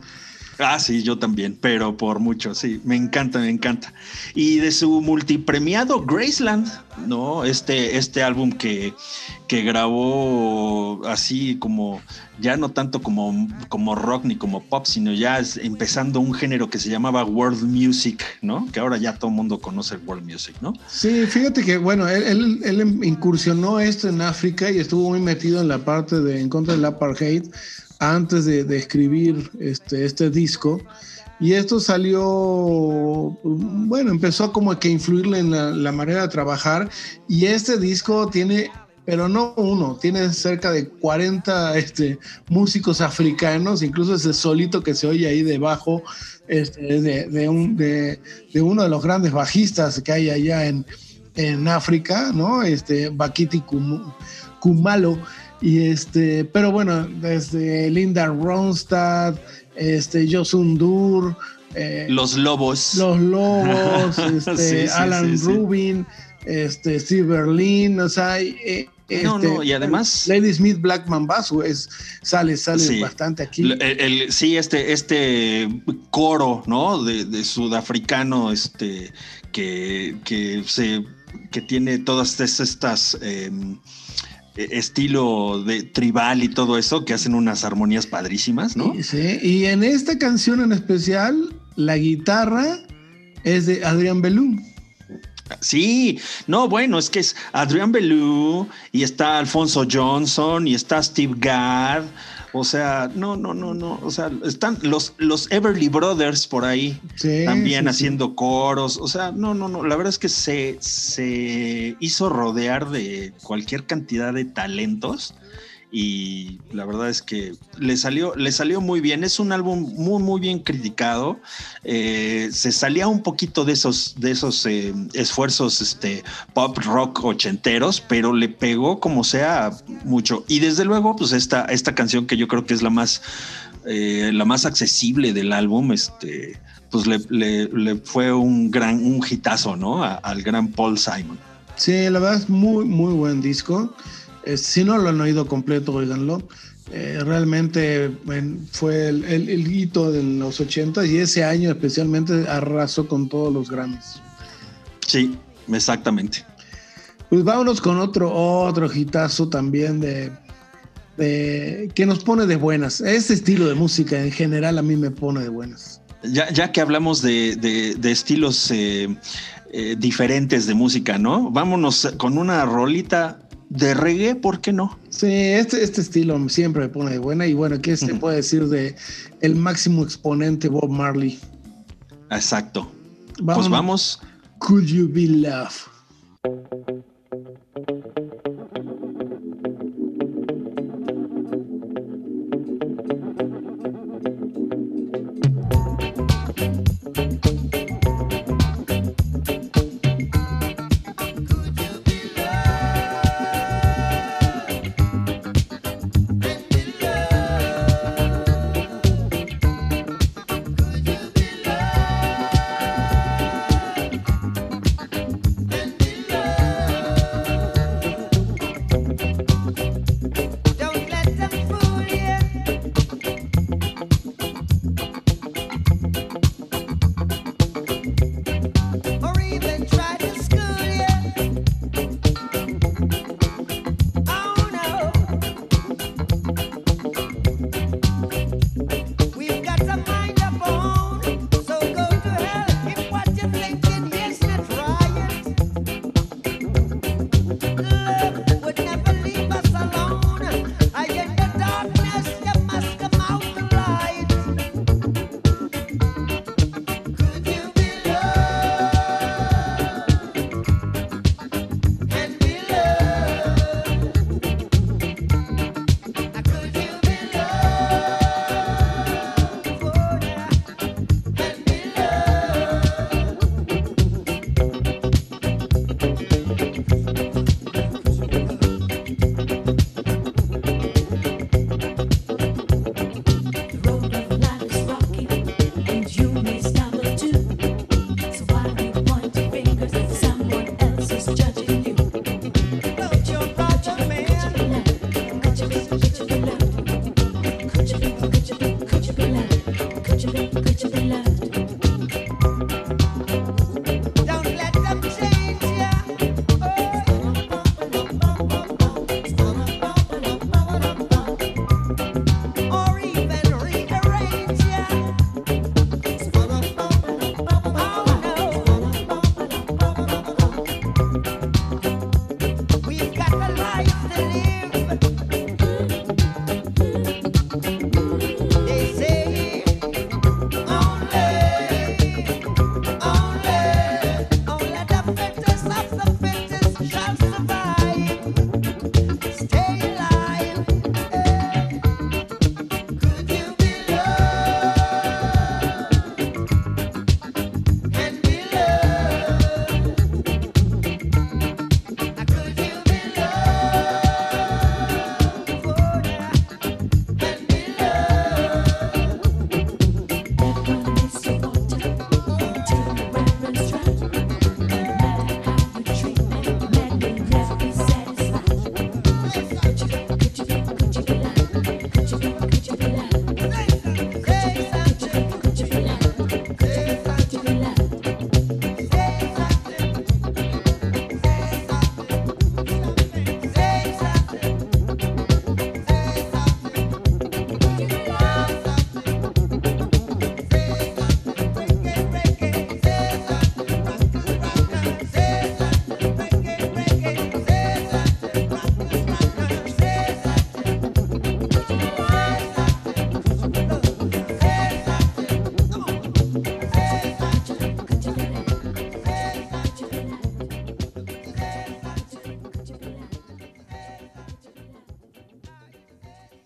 Ah, sí, yo también, pero por mucho, sí, me encanta, me encanta. Y de su multipremiado Graceland, ¿no? Este, este álbum que, que grabó así como, ya no tanto como, como rock ni como pop, sino ya empezando un género que se llamaba World Music, ¿no? Que ahora ya todo el mundo conoce World Music, ¿no? Sí, fíjate que, bueno, él, él- él incursionó esto en África y estuvo muy metido en la parte de en contra del apartheid antes de, de escribir este, este disco. Y esto salió, bueno, empezó como que a influirle en la, la manera de trabajar. Y este disco tiene, pero no uno, tiene cerca de 40 este, músicos africanos, incluso ese solito que se oye ahí debajo este, de, de un, de, de uno de los grandes bajistas que hay allá en, en África, ¿no? Este, Bakiti Kum- Kumalo. Y este, pero bueno, desde Linda Ronstadt, este, Josun Dur, eh, Los Lobos. los Lobos, este, Sí, sí, Alan sí. Rubin, este, Steve Berlin, o sea, eh, No, este, no, y además- Lady Smith Blackman Bass es, sale, sale Sí. bastante aquí. El- el- sí, este, este coro, ¿no? De, de sudafricano, este, que, que se que tiene todas es- estas em, e- estilo de tribal y todo eso, que hacen unas armonías padrísimas, ¿no? Y- Sí, y en esta canción en especial, la guitarra es de Adrián Belú. Sí, no, bueno, es que es Adrián Belú y está Alfonso Johnson y está Steve Gadd. O sea, no, no, no, no. O sea, están los, los Everly Brothers por ahí Sí, también sí, sí. haciendo coros. O sea, no, no, no. La verdad es que se, se hizo rodear de cualquier cantidad de talentos. Y la verdad es que le salió, le salió muy bien. Es un álbum muy, muy bien criticado. Eh, se salía un poquito de esos, de esos eh, esfuerzos este, pop rock ochenteros, pero le pegó como sea mucho. Y desde luego, pues esta, esta canción que yo creo que es la más, eh, la más accesible del álbum, este, pues le, fue un gran, un hitazo, ¿no? Al gran Paul Simon. Sí, la verdad es muy, muy buen disco. Eh, si no lo han oído completo, oíganlo. Eh, realmente en- fue el, el- el hito de los 80 y ese año especialmente arrasó con todos los Grammys. Sí, exactamente. Pues vámonos con otro, otro hitazo también de, de- que nos pone de buenas. Este estilo de música en general a mí me pone de buenas. Ya, ya que hablamos de, de- de estilos eh, eh, diferentes de música, ¿no? Vámonos con una rolita de reggae, ¿por qué no? Sí, este, este estilo siempre me pone de buena y bueno, ¿qué se puede decir de el máximo exponente Bob Marley? Exacto. Pues vamos. Could You Be Love?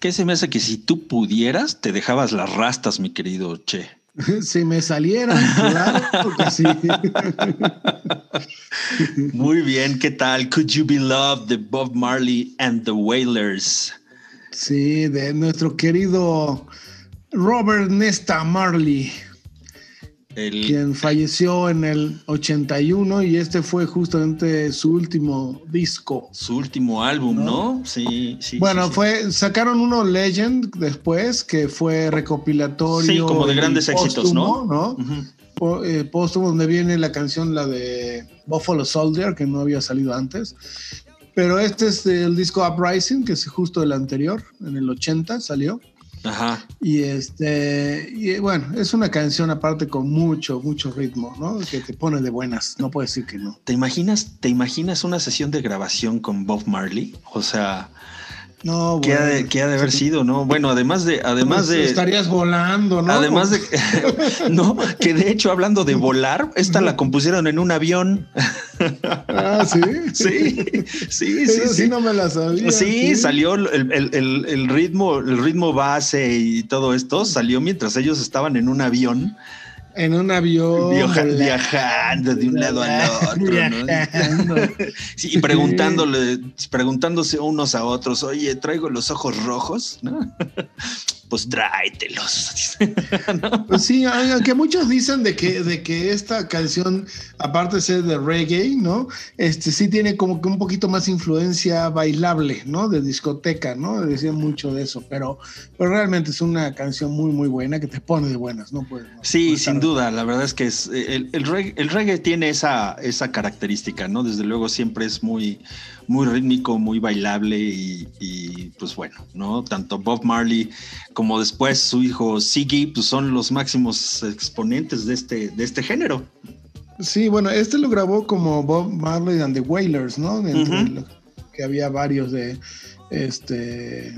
¿Qué se me hace que si tú pudieras, te dejabas las rastas, mi querido Che? si me salieran, claro que sí. Muy bien, ¿qué tal? Could You Be Loved de Bob Marley and the Wailers. Sí, de nuestro querido Robert Nesta Marley, El, quien falleció en el 81 y este fue justamente su último disco. su último álbum, ¿no? Sí, sí. Bueno, sí, sí. fue sacaron uno Legend después que fue recopilatorio. Sí, como de grandes éxitos, ¿no? Po- eh, póstumo, donde viene la canción, la de Buffalo Soldier, que no había salido antes. Pero este es el disco Uprising, que es justo el anterior, en el 80 salió. Ajá. Y este, y bueno, es una canción aparte con mucho, mucho ritmo, ¿no? Que te pone de buenas, no puedo decir que no. ¿Te imaginas, ¿Te imaginas una sesión de grabación con Bob Marley? O sea, No, ¿qué, ha de, qué ha de haber sido, no? Bueno, además de, además pues de, estarías volando, ¿no? además de, no, que de hecho hablando de volar, esta la compusieron en un avión. Ah, sí. Sí, sí, sí, Eso sí, sí. no me la sabía. Sí, salió el, el- el- el ritmo, el ritmo base y todo esto salió mientras ellos estaban en un avión En un avión. viajando de un lado al otro, ¿no? Sí, y preguntándole, preguntándose unos a otros, oye, traigo los ojos rojos, ¿no? Pues tráetelos. Pues sí, aunque muchos dicen de que, de que esta canción, aparte de ser de reggae, ¿no? Este sí tiene como que un poquito más influencia bailable, ¿no? De discoteca, ¿no? Decían mucho de eso, pero, pero realmente es una canción muy, muy buena que te pone de buenas, ¿no? Pues, no- Sí, no sin duda, la verdad es que es, el, el reggae, el reggae tiene esa, esa característica, ¿no? Desde luego siempre es muy, muy rítmico, muy bailable y, y, pues bueno, ¿no? Tanto Bob Marley como después su hijo Siggy, pues son los máximos exponentes de este, de este género. Sí, bueno, este lo grabó como Bob Marley and the Wailers, ¿no? Que había varios de este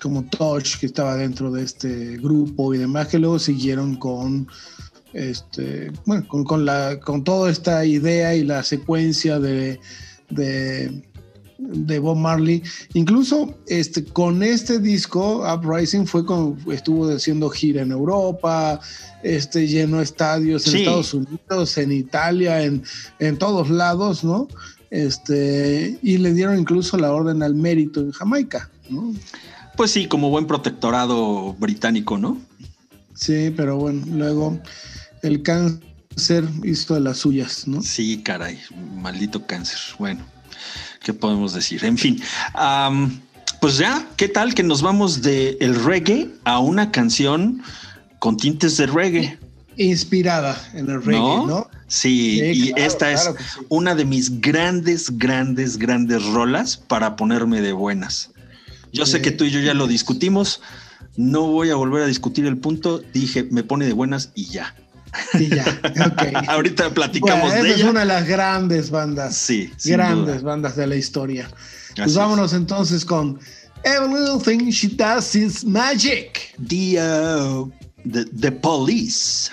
como Touch que estaba dentro de este grupo y demás que luego siguieron con este bueno con, con la con toda esta idea y la secuencia de, de de Bob Marley incluso este con este disco Uprising fue con estuvo haciendo gira en Europa este llenó estadios en Sí. Estados Unidos en Italia en, en todos lados no este y le dieron incluso la orden al mérito en Jamaica no Pues sí, como buen protectorado británico, ¿no? Sí, pero bueno, luego el cáncer hizo de las suyas, ¿no? Sí, caray, maldito cáncer. Bueno, ¿qué podemos decir? En fin, am, pues ya, ¿qué tal que nos vamos de el reggae a una canción con tintes de reggae? Inspirada en el reggae, ¿No? ¿no? Sí, Sí, y claro, esta claro es sí. una de mis grandes, grandes, grandes rolas para ponerme de buenas. Yo sé que tú y yo ya lo discutimos. No voy a volver a discutir el punto. Dije, me pone de buenas y ya. Y ya, ok. Ahorita platicamos Bueno, de esa es ella. una de las grandes bandas, Sí, grandes duda. bandas de la historia. Pues vámonos entonces con Every Little Thing She Does Is Magic. The, uh, the, the Police.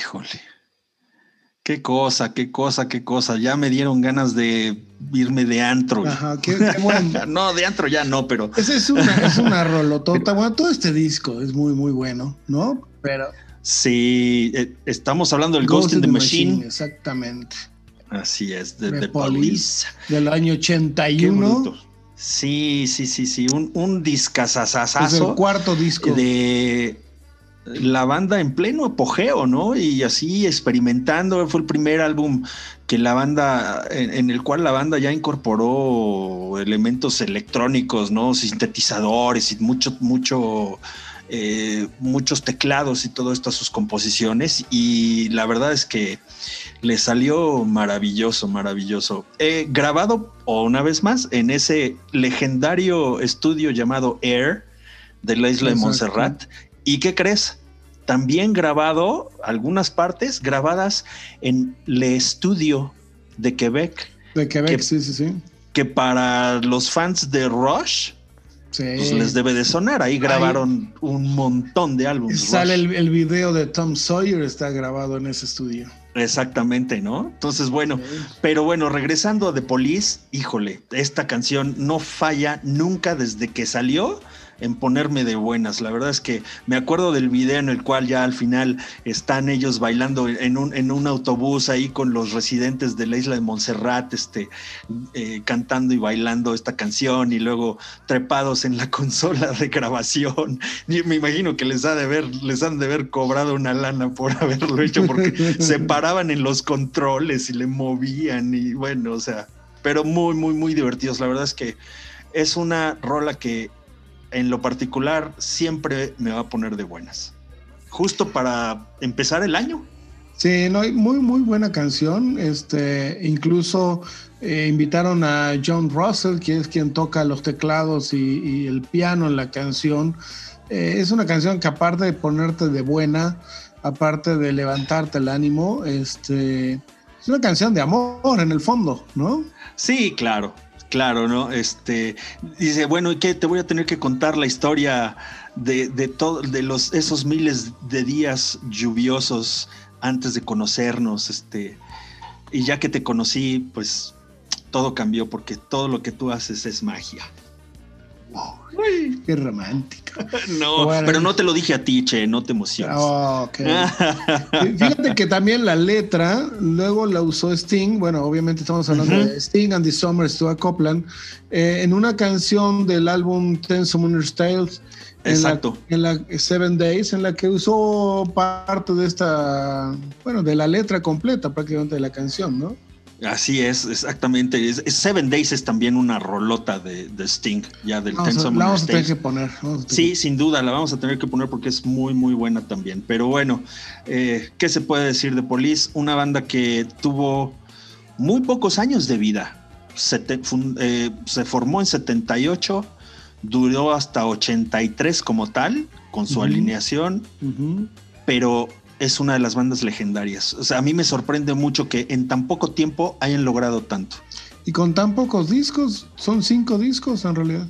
Híjole. Qué cosa, qué cosa, qué cosa. Ya me dieron ganas de irme de antro. Ajá, qué, qué bueno. no, de antro ya no, pero Esa es una, es una rolotota. Bueno, todo este disco es muy, muy bueno, ¿no? Pero. sí, eh, estamos hablando del Ghost, in the, Machine. Exactamente. Así es, de, The The Police. Police. Del año Qué 81. bruto. Sí, sí, sí, sí. Un, un Es el discazazazazo cuarto disco. de la banda en pleno apogeo, ¿no? Y así experimentando. Fue el primer álbum que la banda, en, en el cual la banda ya incorporó elementos electrónicos, ¿no? Sintetizadores y mucho, mucho. eh, muchos teclados y todo esto a sus composiciones y la verdad es que le salió maravilloso, maravilloso. Eh, grabado una vez más en ese legendario estudio llamado Air de la isla de. Montserrat. ¿Y qué crees? También grabado algunas partes grabadas en Le Studio de Quebec, De Quebec, que- sí, sí, sí. que para los fans de Rush Sí. pues les debe de sonar. Ahí grabaron un montón de álbumes. Sale el, el video de Tom Sawyer, está grabado en ese estudio. Exactamente, ¿no? Entonces, bueno, Sí. pero bueno, regresando a The Police, híjole, esta canción no falla nunca desde que salió en ponerme de buenas. La verdad es que me acuerdo del video en el cual ya al final están ellos bailando en un, en un autobús ahí con los residentes de la isla de Montserrat, este, eh, cantando y bailando esta canción y luego trepados en la consola de grabación. Y me imagino que les ha de ver, les han de haber cobrado una lana por haberlo hecho porque se paraban en los controles y le movían y bueno, o sea, pero muy, muy, muy divertidos. La verdad es que es una rola que en lo particular siempre me va a poner de buenas. Justo para empezar el año. Sí, no, muy, muy buena canción. Este, incluso eh, invitaron a John Russell, que es quien toca los teclados y, y el piano en la canción. Eh, es una canción que aparte de ponerte de buena, aparte de levantarte el ánimo, este, es una canción de amor en el fondo, ¿no? Sí, claro, claro, ¿no? Este dice, bueno, ¿y qué? Te voy a tener que contar la historia de, de todo, de los esos miles de días lluviosos antes de conocernos, este, y ya que te conocí, pues todo cambió porque todo lo que tú haces es magia. Qué romántico. No, Bueno. pero no te lo dije a ti, che, no te emociones. Oh, ok. Fíjate que también la letra luego la usó Sting. Bueno, obviamente estamos hablando de Sting and the Summers to a Copland eh, en una canción del álbum Ten Summoner's Tales. en la- Exacto. En la, Seven Days, en la que usó parte de esta, bueno, de la letra completa prácticamente de la canción, ¿no? Así es, exactamente. Es- es Seven Days es también una rolota de, de Sting, ya del Vamos a- la Summoner's vamos a tener Tales. que poner. vamos a tener Sí, sin duda, la vamos a tener que poner porque es muy, muy buena también. Pero bueno, eh, ¿qué se puede decir de Police? Una banda que tuvo muy pocos años de vida. Fun- eh, se formó en 78, duró hasta 83 como tal, con su alineación, pero es una de las bandas legendarias. O sea, a mí me sorprende mucho que en tan poco tiempo hayan logrado tanto. Y con tan pocos discos, son cinco discos en realidad.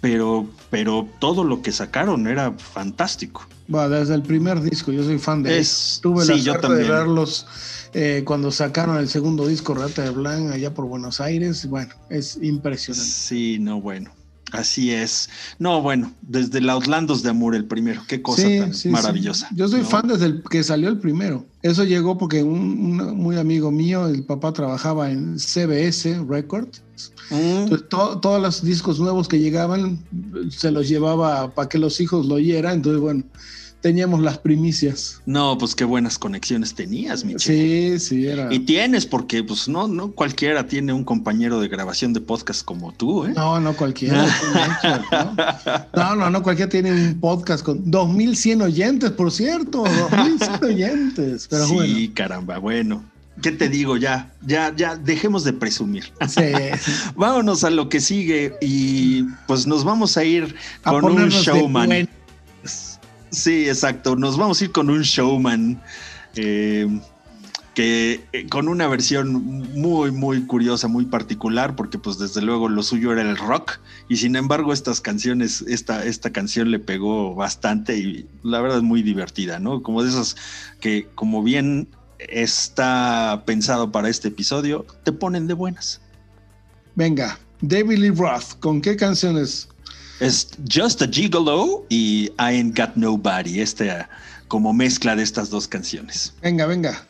Pero, pero todo lo que sacaron era fantástico. Va, desde el primer disco, yo soy fan de Es- Tuve sí, la yo suerte también. de verlos eh, cuando sacaron el segundo disco, Rata de Blanc, allá por Buenos Aires. Bueno, es impresionante. Sí, no, bueno. Así es. No, bueno, desde la Outlandos de Amor, el primero. Qué cosa Sí, tan sí, sí. maravillosa. Yo soy ¿no? fan desde el que salió el primero. Eso llegó porque un, un muy amigo mío, el papá trabajaba en CBS Records. Mm, Entonces, to- todos los discos nuevos que llegaban se los llevaba para que los hijos lo oyeran. Entonces, bueno, teníamos las primicias. no, pues qué buenas conexiones tenías, Michelle. Sí, sí, era. Y tienes, porque pues no, no cualquiera tiene un compañero de grabación de podcast como tú, ¿eh? No, no cualquiera. ¿no? No, no, no cualquiera tiene un podcast con 2100 oyentes, por cierto. 2100 oyentes. Pero sí, bueno. caramba, bueno. ¿Qué te digo ya? Ya, ya, dejemos de presumir. Sí. Vámonos a lo que sigue y pues nos vamos a ir A con un showman. Sí, exacto. Nos vamos a ir con un showman. Eh, que eh, con una versión muy, muy curiosa, muy particular, porque pues desde luego lo suyo era el rock, y sin embargo estas canciones, esta, esta canción le pegó bastante y la verdad es muy divertida, ¿no? Como de esas que como bien está pensado para este episodio, te ponen de buenas. Venga, David Lee Roth, ¿con qué canciones es Just a Gigolo y I Ain't Got Nobody, esta como mezcla de estas dos canciones. Venga, venga.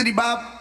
City Bob.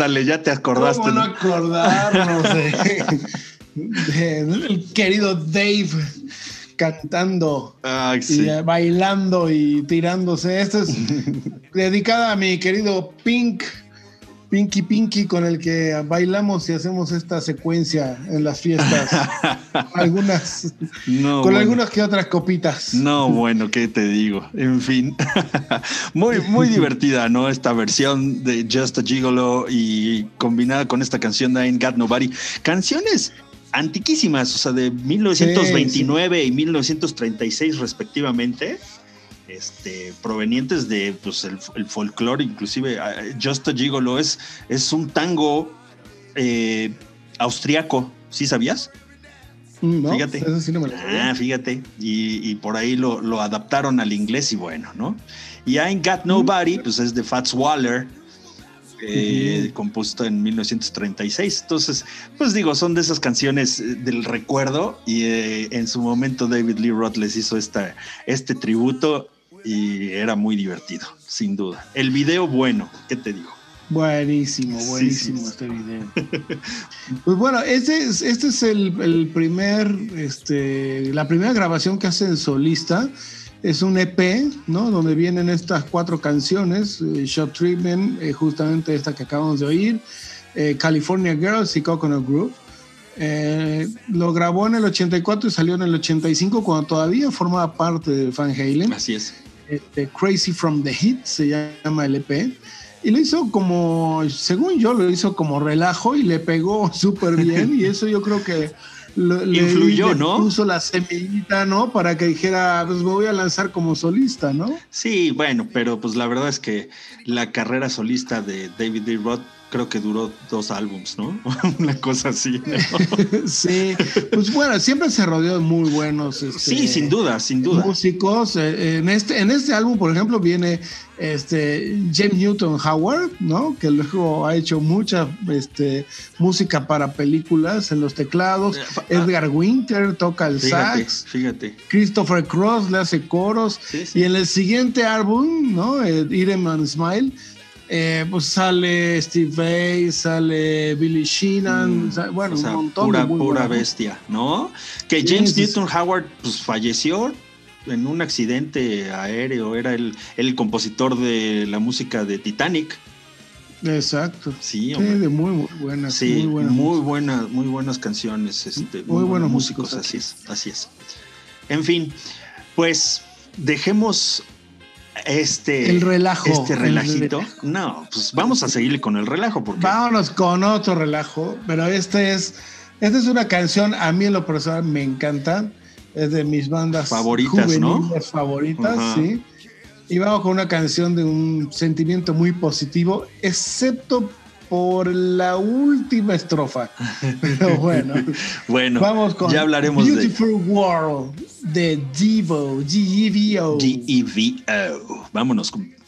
Ándale, ya te acordaste. ¿Cómo no acordarnos de, del querido Dave cantando y bailando y tirándose? Esta es dedicada a mi querido Pink Pinky Pinky, con el que bailamos y hacemos esta secuencia en las fiestas. algunas, No, con bueno. algunas que otras copitas. No, bueno, ¿qué te digo? En fin, muy, muy divertida, ¿no? Esta versión de Just a Gigolo y combinada con esta canción de Ain't Got Nobody. Canciones antiquísimas, o sea, de 1929 y 1936 respectivamente. Este, provenientes de pues, el, el folclore, inclusive ah, Just a Gigolo es, es un tango eh, austriaco, ¿sí sabías? Mm, ¿no? Fíjate. Eso sí no me lo sabía. Ah, fíjate. Y, y por ahí lo, lo adaptaron al inglés y bueno, ¿no? Y Ain't Got Nobody, pues es de Fats Waller, eh, compuesto en 1936. Entonces, pues digo, son de esas canciones eh, del recuerdo y eh, en su momento David Lee Roth les hizo esta, este tributo y era muy divertido, sin duda. El video bueno, ¿qué te digo? Buenísimo, buenísimo sí, sí. este video. Pues bueno, este es, este es el, el primer, este, la primera grabación que hace en solista. Es un EP, ¿no? Donde vienen estas cuatro canciones, eh, Shot Treatment, eh, justamente esta que acabamos de oír, eh, California Girls y Coconut Groove. Eh, lo grabó en el 84 y salió en el 85 cuando todavía formaba parte de Van Halen Así es. Este, Crazy from the Hit, se llama el EP. Y lo hizo como, según yo, lo hizo como relajo y le pegó súper bien. y eso yo creo que lo- le- Influyó, le ¿no? puso la semillita, ¿no? Para que dijera, pues me voy a lanzar como solista, ¿no? Sí, bueno, pero pues la verdad es que la carrera solista de David Lee Roth creo que duró dos álbums, ¿no? Una cosa así. ¿no? sí, pues bueno, siempre se rodeó de muy buenos. este, Sí, sin duda, sin duda. músicos. Eh, En este, en este álbum, por ejemplo, viene este James Newton Howard, ¿no? Que luego ha hecho mucha este, música para películas en los teclados. Eh, Edgar Winter toca el Fíjate, sax. fíjate. Christopher Cross le hace coros. Sí, sí. Y en el siguiente álbum, ¿no? Eh, Eat 'em and Smile. Eh, pues sale Steve Vai, sale Billy Sheenan, Mm, bueno, o sea, un montón pura, de muy pura bestia, ¿no? Que Sí, James sí, sí. Newton Howard pues falleció en un accidente aéreo, era el, el compositor de la música de Titanic. Exacto. Sí, Sí, hombre. de muy, muy buenas. Sí, muy buenas. muy buenas, muy buenas canciones, este, Muy muy, buenos buenos músicos, músicos así es, así es. En fin, pues dejemos este El relajo, este el relajito. relajo. No, pues vamos a seguirle con el relajo porque Vámonos con otro relajo, pero este es, esta es una canción, a mí en lo personal me encanta, es de mis bandas Favoritas, ¿no? juveniles favoritas, sí. Y vamos con una canción de un sentimiento muy positivo, excepto por la última estrofa. Pero bueno, bueno, vamos con ya hablaremos de Beautiful World de Devo, G-E-V-O. GEVO. Vámonos con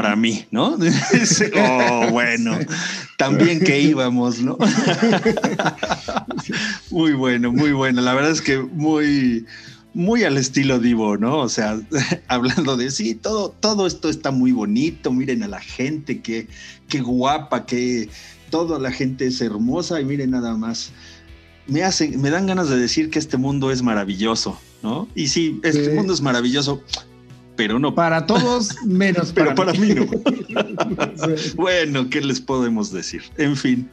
para mí, ¿no? Oh, bueno, también que íbamos, ¿no? Muy bueno, muy bueno. La verdad es que muy, muy al estilo Divo, ¿no? O sea, hablando de sí, todo, todo esto está muy bonito. Miren a la gente, qué, qué guapa, que toda la gente es hermosa y miren nada más. Me hacen, me dan ganas de decir que este mundo es maravilloso, ¿no? Y sí, este Sí. mundo es maravilloso, pero no Para todos, menos pero para, para mí no. Sí. Bueno, ¿qué les podemos decir? En fin,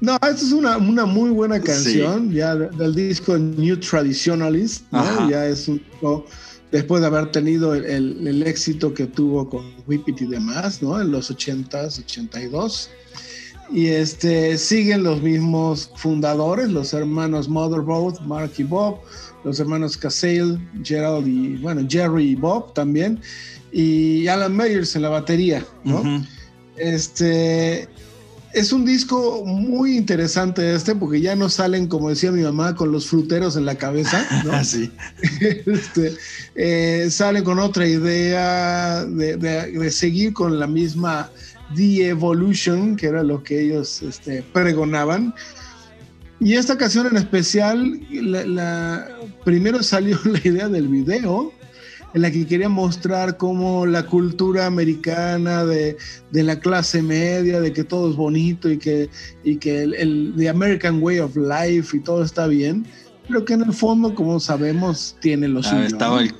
No, esta es una, una muy buena canción, ya de- del disco New Traditionalist, ¿no? Ya es un disco después de haber tenido el, el- el éxito que tuvo con Whip It y demás, ¿no? En los 80s, 82. Y este, siguen los mismos fundadores, los hermanos Motherboard, Mark y Bob, los hermanos Cassell, Gerald y, bueno, Jerry y Bob también, y Alan Meyers en la batería, ¿no? ujú, Este es un disco muy interesante este, porque ya no salen, como decía mi mamá, con los fruteros en la cabeza, ¿no? así. Este, eh, salen con otra idea de, de- de seguir con la misma de-evolution, que era lo que ellos este, pregonaban. Y esta canción en especial, la, la- primero salió la idea del video, en la que quería mostrar cómo la cultura americana de, de la clase media, de que todo es bonito y que, y que el, el the American way of life y todo está bien, pero que en el fondo, como sabemos, tiene lo Ah, suyo. estaba ¿no? el,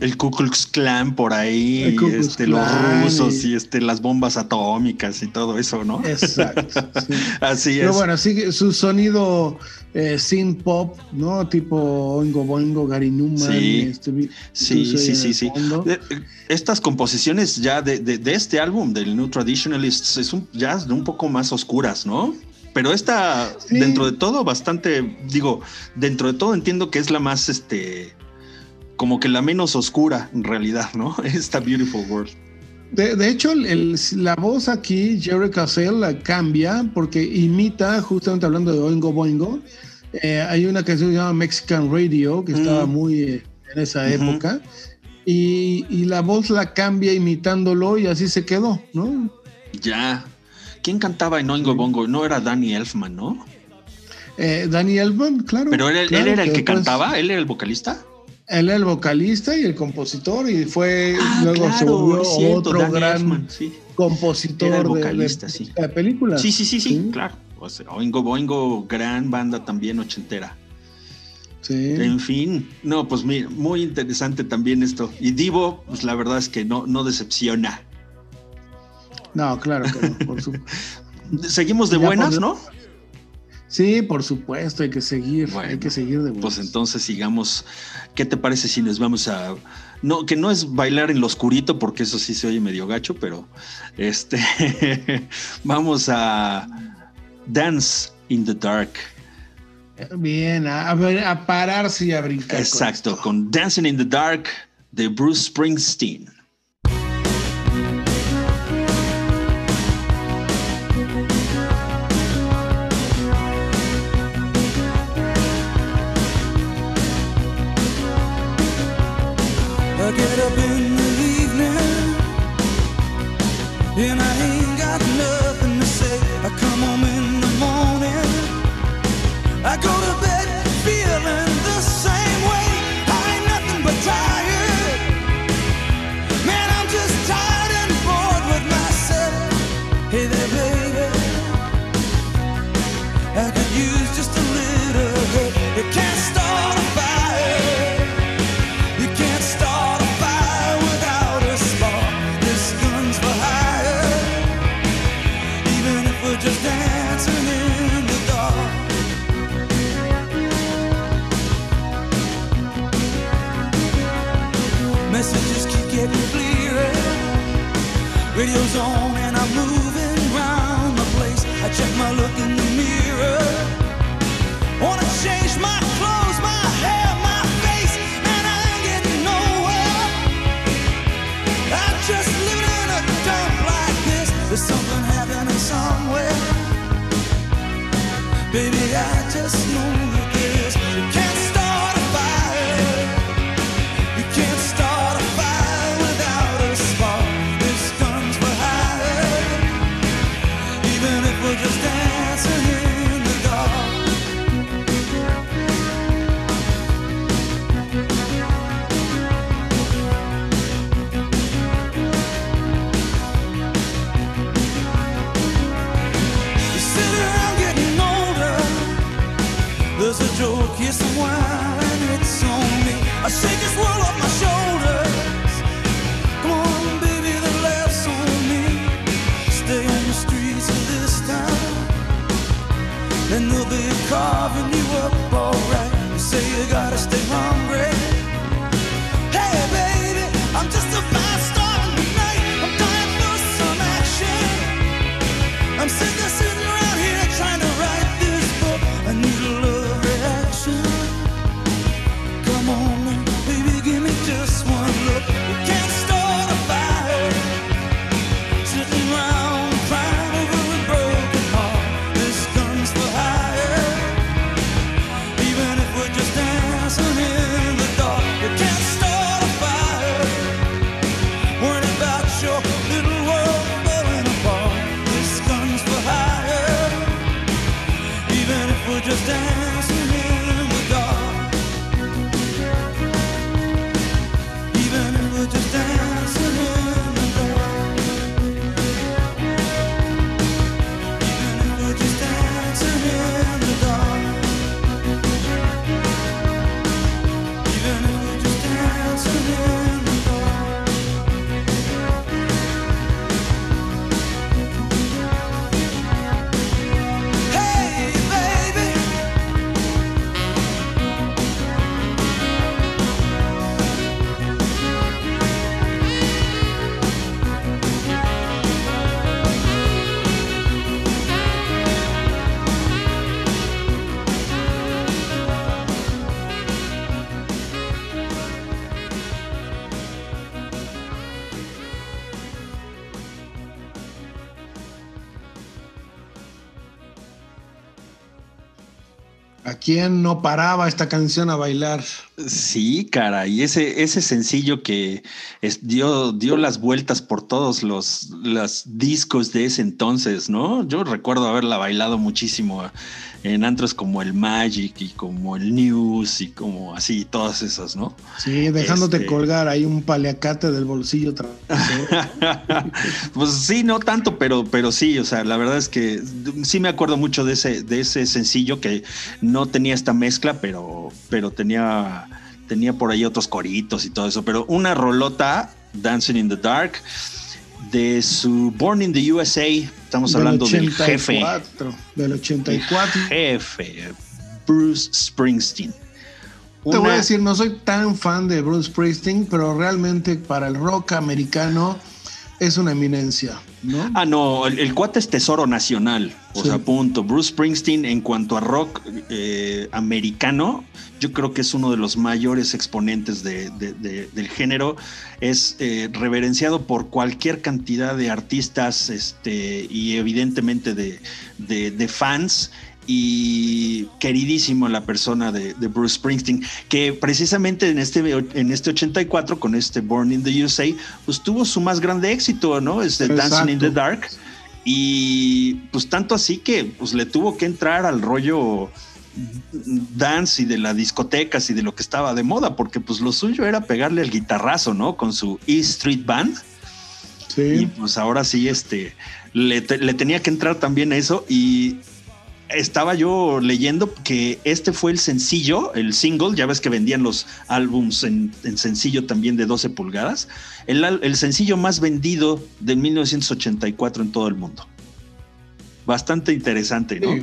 El Ku Klux Klan por ahí, y, este, los rusos y- y este, las bombas atómicas y todo eso, ¿no? Exacto. sí. Así Pero es. bueno, sí, su sonido eh, synth pop, ¿no? Tipo Oingo Boingo, Gary Newman. Sí. este, Sí, sí, sí, sí. De- Estas composiciones ya de, de- de este álbum, del New Traditionalists, es un, ya un poco más oscuras, ¿no? Pero esta, Sí. dentro de todo, bastante, digo, dentro de todo entiendo que es la más, este, como que la menos oscura en realidad, ¿no? Esta Beautiful World. De, de hecho, el- la voz aquí, Jerry Cassell, la cambia porque imita, justamente hablando de Oingo Boingo, eh, hay una canción que se llama Mexican Radio, que estaba Mm. muy eh, en esa Ujú. época, y, y la voz la cambia imitándolo y así se quedó, ¿no? Ya. ¿Quién cantaba en Oingo Bongo? No era Danny Elfman, ¿no? Eh, Danny Elfman, claro. Pero él, él claro, era el que después- cantaba, él era el vocalista. Él era el vocalista y el compositor y fue Ah, luego se claro, volvió cierto, otro gran sí. compositor Era el de- vocalista, de, sí. de películas. Sí, sí, sí, sí, claro. O sea, Oingo Boingo, gran banda también ochentera. Sí. En fin, no, pues mira, muy interesante también esto. Y Divo, pues la verdad es que no, no decepciona. No, claro que no, por supuesto. Seguimos de buenas, ¿no? Sí, por supuesto, hay que seguir, Bueno, hay que seguir de Pues buenas. entonces sigamos. ¿Qué te parece si nos vamos a. No, que no es bailar en lo oscurito, porque eso sí se oye medio gacho, pero este. vamos a Dance in the Dark. Bien, a, a ver, a pararse y a brincar. Exacto, con Dancing in the Dark de Bruce Springsteen. Shake this world quién no paraba esta canción a bailar? Sí, cara, y ese, ese sencillo que es- dio, dio las vueltas por todos los, los discos de ese entonces, ¿no? Yo recuerdo haberla bailado muchísimo en antros como el Magic y como el News y como así, todas esas, ¿no? Sí, dejándote Este- colgar ahí un paliacate del bolsillo pues sí, no tanto, pero, pero sí, o sea, la verdad es que sí me acuerdo mucho de ese, de ese sencillo que no tenía esta mezcla, pero, pero tenía, tenía por ahí otros coritos y todo eso. Pero una rolota, Dancing in the Dark, de su Born in the USA, estamos hablando del jefe. 84, Del 84. Jefe, Bruce Springsteen. Te voy a decir, no soy tan fan de Bruce Springsteen, pero realmente para el rock americano es una eminencia, ¿no? Ah, no, el, el cuate es tesoro nacional. O Sí. sea, punto. Bruce Springsteen, en cuanto a rock eh, americano, yo creo que es uno de los mayores exponentes de- de- de- del género. Es eh, reverenciado por cualquier cantidad de artistas este, y evidentemente de, de- de fans. Y queridísimo la persona de, de Bruce Springsteen, que precisamente en este, en este 84, con este Born in the USA, pues tuvo su más grande éxito, ¿no? Este Dancing in the. Dark. Y pues tanto así que pues le tuvo que entrar al rollo dance y de las discotecas y de lo que estaba de moda, porque pues lo suyo era pegarle el guitarrazo, ¿no? Con su E Street Band. Y Sí. pues ahora sí, este, le, te- le tenía que entrar también a eso y estaba yo leyendo que este fue el sencillo, el single, ya ves que vendían los álbums en, en sencillo también de 12 pulgadas, el, sencillo más vendido de 1984 en todo el mundo. Bastante interesante, ¿no? Sí,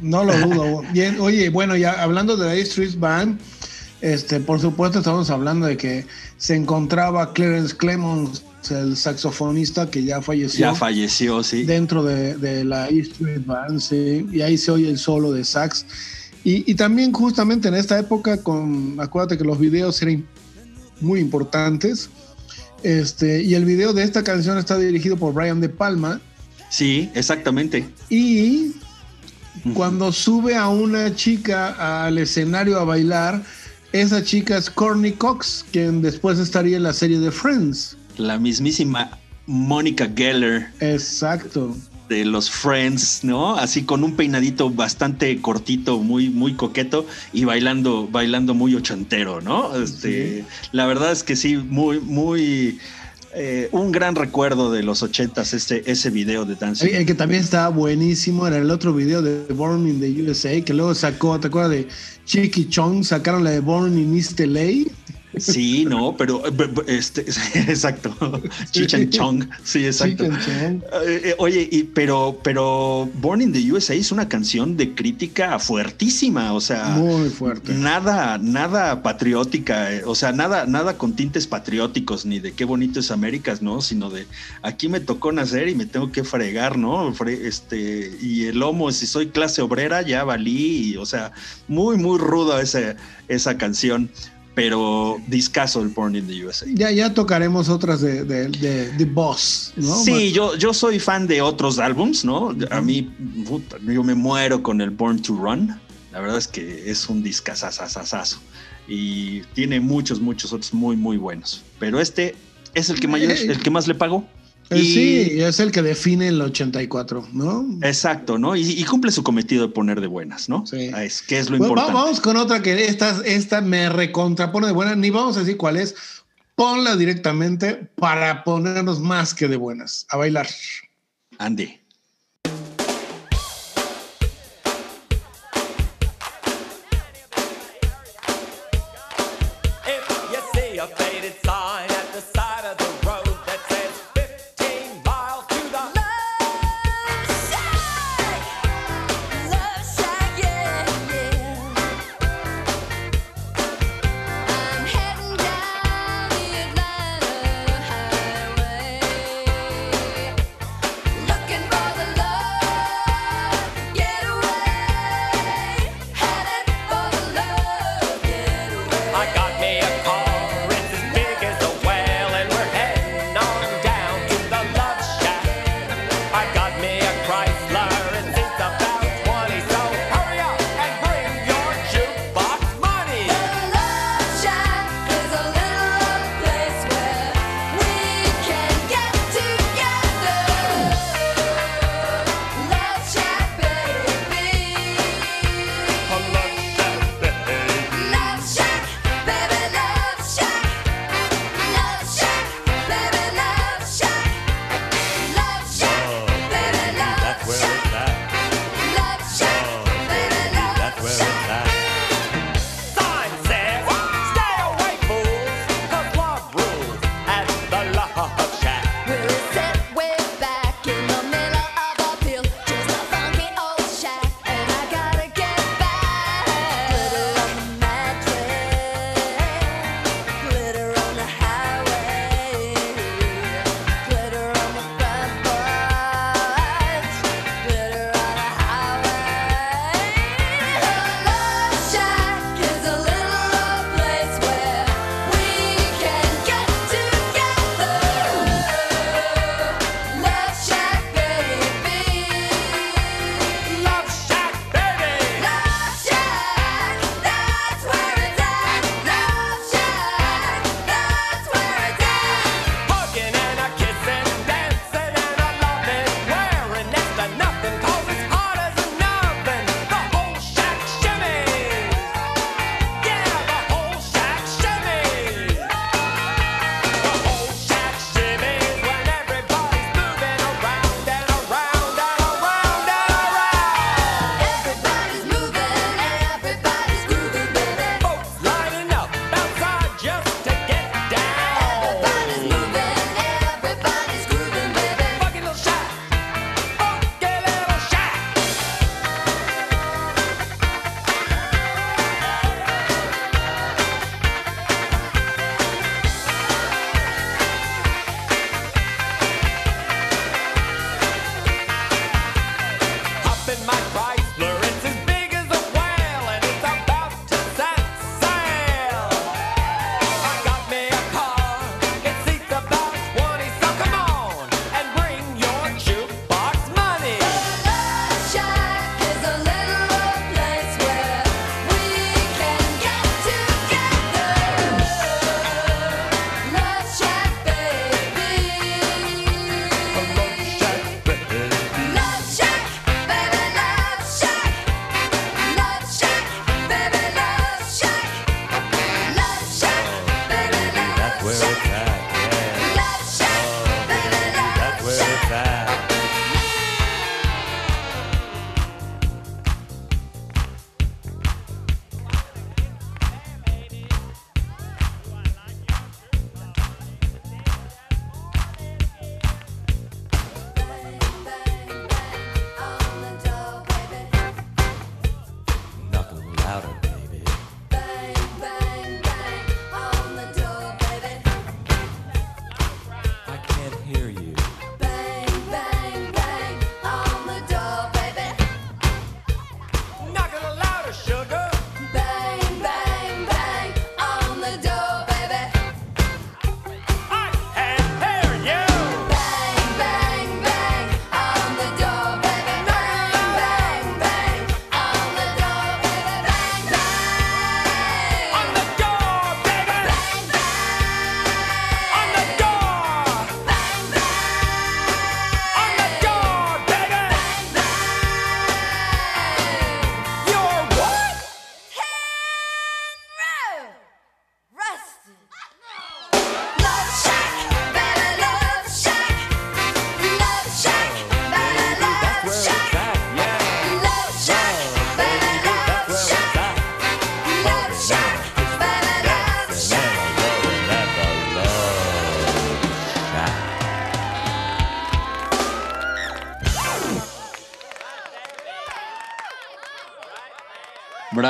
no lo dudo. Bien, oye, bueno, ya hablando de la Street Band, este, por supuesto estamos hablando de que se encontraba Clarence Clemons o sea, el saxofonista que ya falleció. Ya falleció, sí. dentro de, de la E Street Band, sí, y ahí se oye el solo de sax. Y, y también justamente en esta época, con, acuérdate que los videos eran muy importantes, este, y el video de esta canción está dirigido por Brian De Palma, Sí, exactamente. y cuando sube a una chica al escenario a bailar, esa chica es Courtney Cox, quien después estaría en la serie de Friends. La mismísima Mónica Geller Exacto. de los Friends, ¿no? Así con un peinadito bastante cortito, muy, muy coqueto y bailando, bailando muy ochentero, ¿no? Este, La verdad es que sí, muy, muy. eh, un gran recuerdo de los ochentas, este, ese video de Dancing. El que también estaba buenísimo era el otro video de Born in the USA, que luego sacó, ¿te acuerdas de Chiqui Chong? Sacaron la de Born in East LA. Sí, no, pero eh, este, exacto. Chichan Chong, sí, exacto. Chong. Eh, eh, oye, y, pero, pero Born in the USA es una canción de crítica fuertísima, o sea, Muy fuerte. nada, nada patriótica, o sea, nada, nada con tintes patrióticos ni de qué bonito es Américas, ¿no? Sino de aquí me tocó nacer y me tengo que fregar, ¿no? Fre- este, y el lomo, si soy clase obrera, ya valí, y, o sea, muy, muy rudo ese, esa canción. Pero discaso el Born in the USA. Ya, ya tocaremos otras de, de, de, de Boss, ¿no? Sí, yo, yo soy fan de otros álbums, ¿no? A mí, puta, yo me muero con el Born to Run. La verdad es que es un discazazazazazo. Y tiene muchos, muchos otros muy, muy buenos. Pero este es el que, mayor, el que más le pagó. Eh, Y- Sí, es el que define el 84, ¿no? Exacto, ¿no? Y, y cumple su cometido de poner de buenas, ¿no? Sí. Ah, Es, que es lo importante. vamos con otra que esta, esta me recontrapone de buena, ni vamos a decir cuál es. Ponla directamente para ponernos más que de buenas, a bailar. Andy.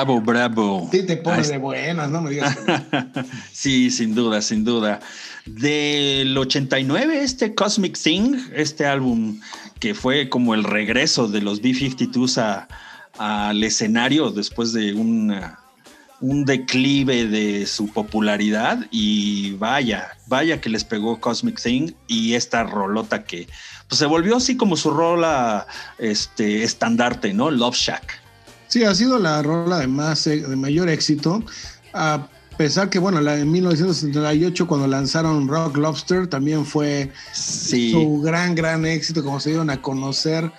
Bravo, bravo. Sí, te pones de buenas, no me digas. que no. sí, sin duda, sin duda. Del 89, este Cosmic Thing, este álbum que fue como el regreso de los B-52s a- al escenario después de una- un declive de su popularidad y vaya, vaya que les pegó Cosmic Thing y esta rolota que pues, se volvió así como su rola este, estandarte, ¿no? Love Shack. Sí, ha sido la rola de, más, eh, de mayor éxito. A pesar que, bueno, la de 1978, cuando lanzaron Rock Lobster, también fue Sí. su gran, gran éxito, como se dieron a conocer,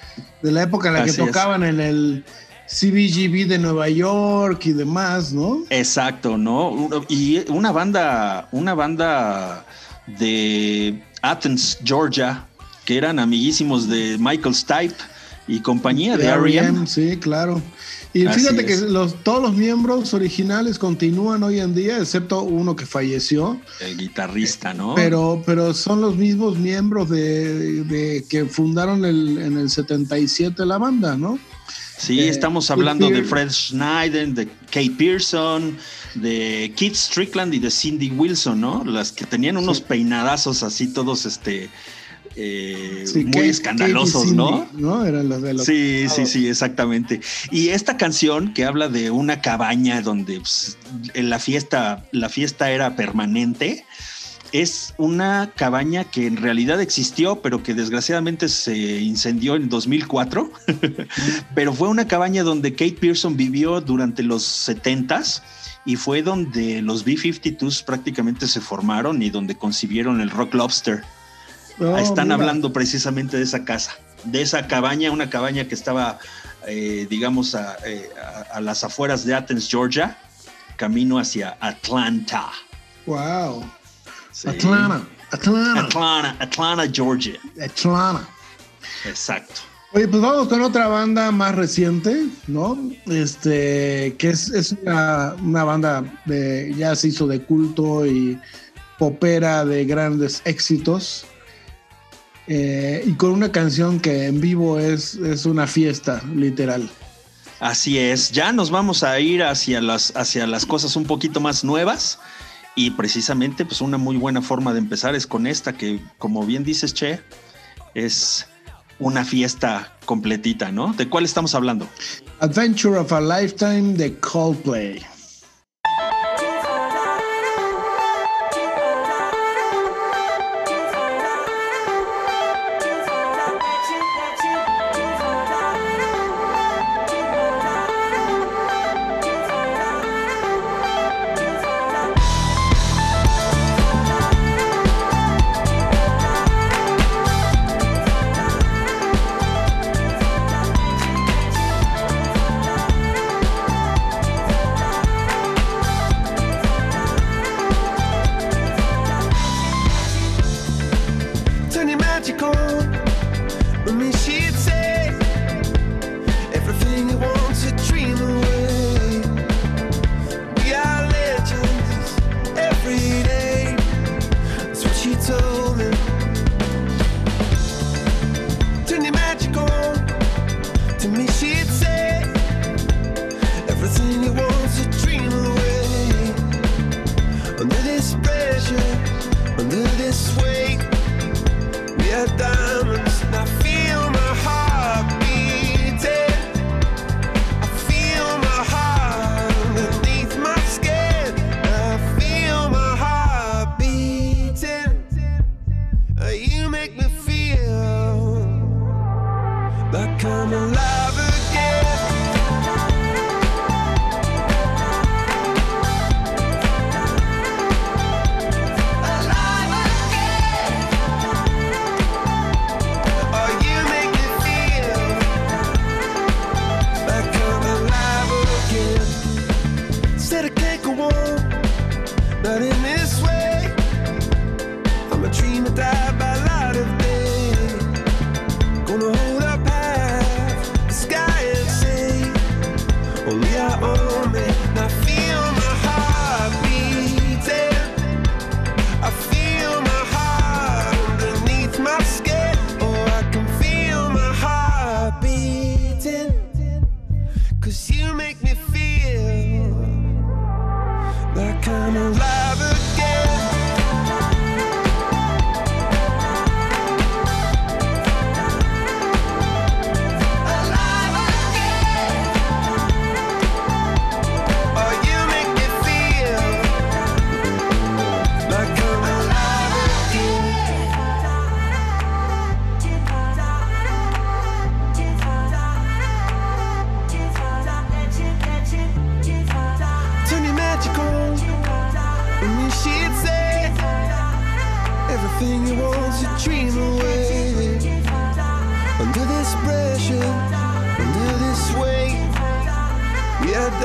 de la época en la que es. tocaban en el CBGB de Nueva York y demás, ¿no? Exacto, ¿no? Y una banda, una banda de Athens, Georgia, que eran amiguísimos de Michael Stipe y compañía de R.E.M. sí, claro. Y Así fíjate que los, todos los miembros originales continúan hoy en día, excepto uno que falleció, el guitarrista, ¿no? pero, pero son los mismos miembros de, de que fundaron el, en el 77 la banda, ¿no? sí, eh, estamos hablando de. Fred Schneider, de Kate Pearson, de Keith Strickland y de Cindy Wilson, ¿no? Las que tenían unos Sí. peinadazos así todos, este, eh, Sí, muy escandalosos, ¿no? Cindy, ¿no? Eran los de los Sí, sí, sí, exactamente. Y esta canción que habla de una cabaña donde pues, en la fiesta, la fiesta era permanente, es una cabaña que en realidad existió, pero que desgraciadamente se incendió en 2004. pero fue una cabaña donde Kate Pearson vivió durante los 70s y fue donde los B-52s prácticamente se formaron y donde concibieron el Rock Lobster. Oh, Están mira. hablando precisamente de esa casa, de esa cabaña, una cabaña que estaba, eh, digamos, a, eh, a- a las afueras de Athens, Georgia, camino hacia Atlanta. Wow. Sí. Atlanta, Atlanta, Atlanta, Atlanta, Georgia. Atlanta. Exacto. Oye, pues vamos con otra banda más reciente, ¿no? Este, que es, es una, una banda de, ya se hizo de culto y popera de grandes éxitos. Eh, y con una canción que en vivo es, es una fiesta, literal. Así es. Ya nos vamos a ir hacia las, hacia las cosas un poquito más nuevas. Y precisamente, pues una muy buena forma de empezar es con esta, que como bien dices, Che, es una fiesta completita, ¿no? ¿De cuál estamos hablando? Adventure of a Lifetime de Coldplay.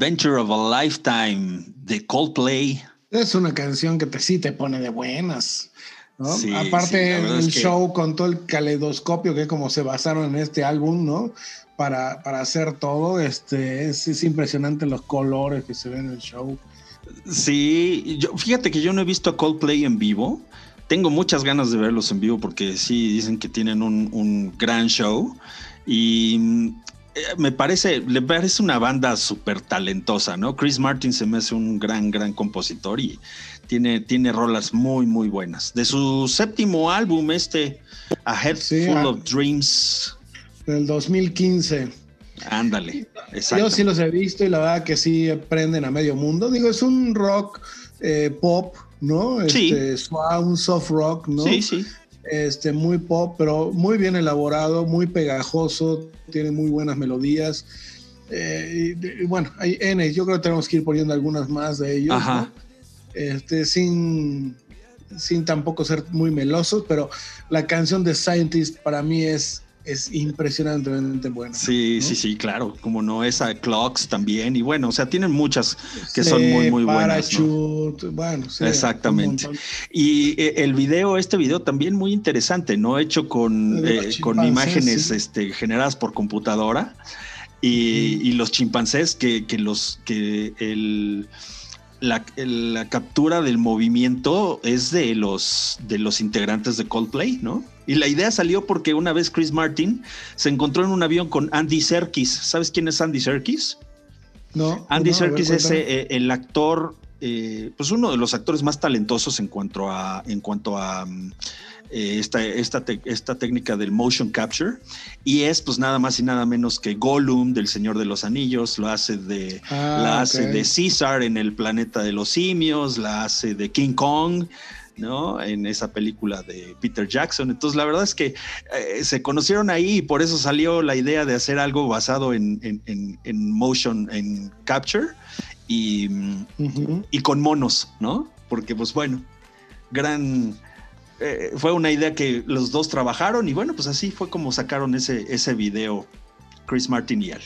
Adventure of a Lifetime de Coldplay. Es una canción que te, sí te pone de buenas. ¿no? Sí, sí, Aparte, verdad el es que- show con todo el caleidoscopio que como se basaron en este álbum, ¿no? Para, para hacer todo, este, es, es impresionante los colores que se ven en el show. Sí, yo, fíjate que yo no he visto a Coldplay en vivo. Tengo muchas ganas de verlos en vivo porque sí dicen que tienen un, un gran show. Y me parece, le parece una banda súper talentosa, ¿no? Chris Martin se me hace un gran, gran compositor y tiene, tiene rolas muy, muy buenas. De su séptimo álbum, este, A Head Sí, Full ah. of Dreams. Del 2015. Ándale, Yo sí los he visto y la verdad que sí prenden a medio mundo. Digo, es un rock eh, pop, ¿no? Sí. Este, suave, un soft rock, ¿no? Sí, sí. Este, muy pop, pero muy bien elaborado, muy pegajoso, tiene muy buenas melodías. Eh, y, y bueno, hay N, yo creo que tenemos que ir poniendo algunas más de ellos, Ajá. ¿no? este, sin, sin tampoco ser muy melosos, pero la canción de Scientist para mí es, es impresionantemente buena. Sí, ¿no? sí, sí, claro. Como no, esa Clocks también. Y bueno, o sea, tienen muchas que son muy, muy buenas. bueno, sí, Exactamente. Y eh, el video, este video también muy interesante, ¿no? Hecho con, eh, con imágenes sí. este, generadas por computadora. Y, y los chimpancés que, que los que el la, la captura del movimiento es de los de los integrantes de Coldplay, ¿no? Y la idea salió porque una vez Chris Martin se encontró en un avión con Andy Serkis. ¿Sabes quién es Andy Serkis? No, Andy no, a ver, Serkis es eh, el actor, eh, pues uno de los actores más talentosos en cuanto a, en cuanto a mm, eh, esta, esta, esta técnica del motion capture. Y es pues nada más y nada menos que Gollum del Señor de los Anillos, lo hace de, Ah, la hace de Caesar en el planeta de los simios, la hace de King Kong. ¿No? En esa película de Peter Jackson. Entonces, la verdad es que eh, se conocieron ahí y por eso salió la idea de hacer algo basado en, en- en- en motion, en capture y, y con monos, ¿no? Porque, pues bueno, gran. eh, fue una idea que los dos trabajaron y bueno, pues así fue como sacaron ese, ese video Chris Martin y él.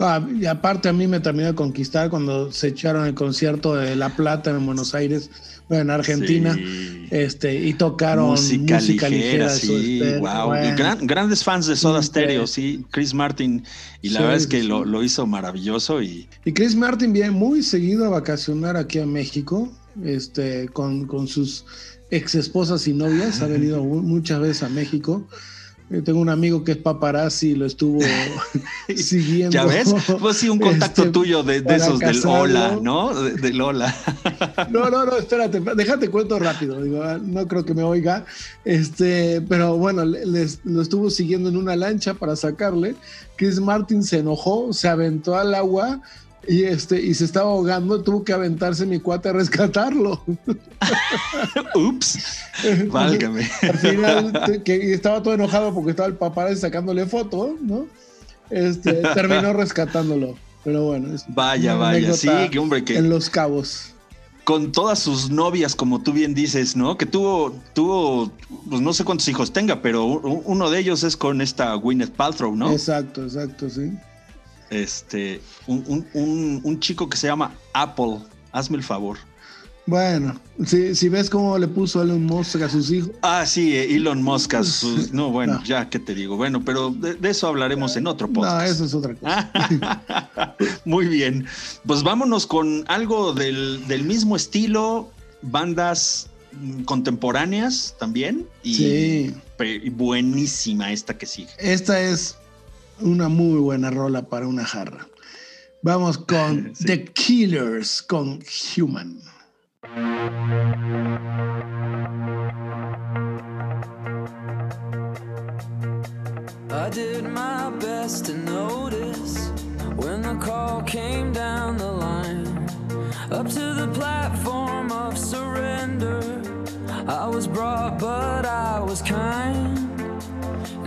Ah, y aparte a mí me terminó de conquistar cuando se echaron el concierto de La Plata en Buenos Aires, bueno, en Argentina, Sí. este, y tocaron música, ligera, de Soda sí, wow. bueno. Gran- grandes fans de Soda. Stereo, sí, Chris Martin, y la Sí, verdad es que lo, lo hizo maravilloso y Y Chris Martin viene muy seguido a vacacionar aquí a México, este, con, con sus ex esposas y novias, ha venido mu- muchas veces a México. Eh, Tengo un amigo que es paparazzi y lo estuvo siguiendo. ya ves, pues sí, un contacto Este, tuyo de, de esos del casarlo. Hola, ¿no? De, del Hola. No, no, no, espérate, déjate cuento rápido. Digo, ah, no creo que me oiga. Este, pero bueno, le- les- lo estuvo siguiendo en una lancha para sacarle. Chris Martin se enojó, se aventó al agua y este, y se estaba ahogando. Tuvo que aventarse mi cuate a rescatarlo. Ups, válgame. Al final, que estaba todo enojado porque estaba el paparazzi sacándole foto, ¿no? este, terminó rescatándolo. Pero bueno, es Vaya, vaya, sí, que hombre, que En Los Cabos. con todas sus novias, como tú bien dices, ¿no? Que tuvo, tuvo, pues no sé cuántos hijos tenga, pero uno de ellos es con esta Gwyneth Paltrow, ¿no? Exacto, exacto, sí. Este, un, un- un- un chico que se llama Apple. Hazme el favor. Bueno, si, si ves cómo le puso Elon Musk a sus hijos, Ah, sí, eh, Elon Musk. a sus- no, bueno, No. ya que te digo. Bueno, pero de, de eso hablaremos en otro podcast. no, eso es otra cosa. Muy bien. Pues vámonos con algo del, del mismo estilo, bandas contemporáneas también. Y, Sí. pe- y buenísima esta que sigue. Esta es una muy buena rola para una jarra. Vamos con Sí. The Killers, con Human. I did my best to notice when the call came down the line. Up to the platform of surrender. I was brought, but I was kind.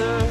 answer.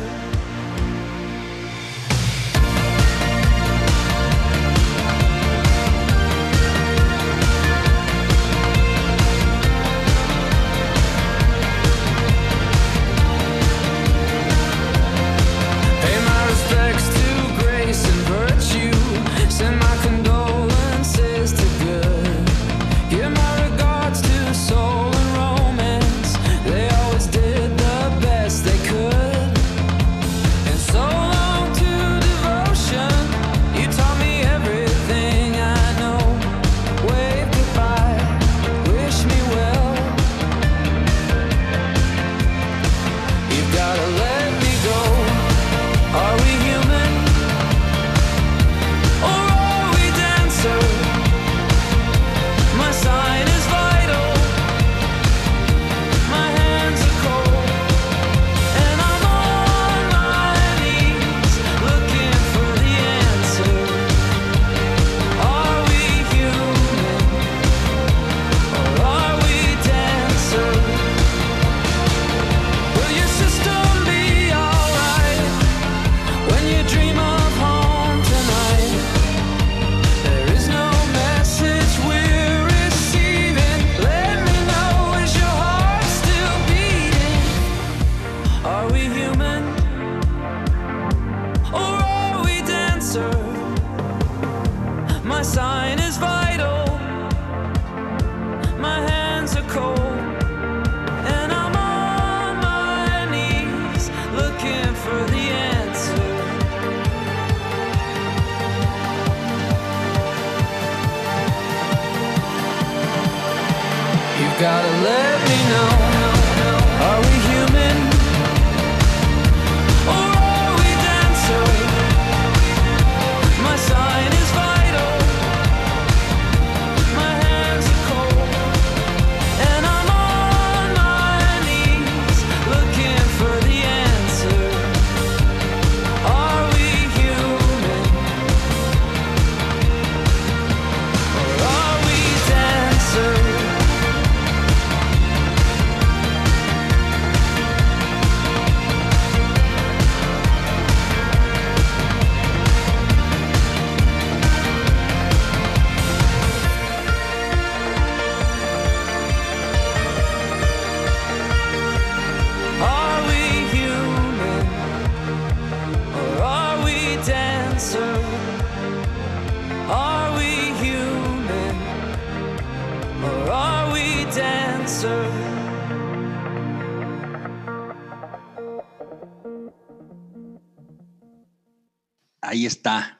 Está.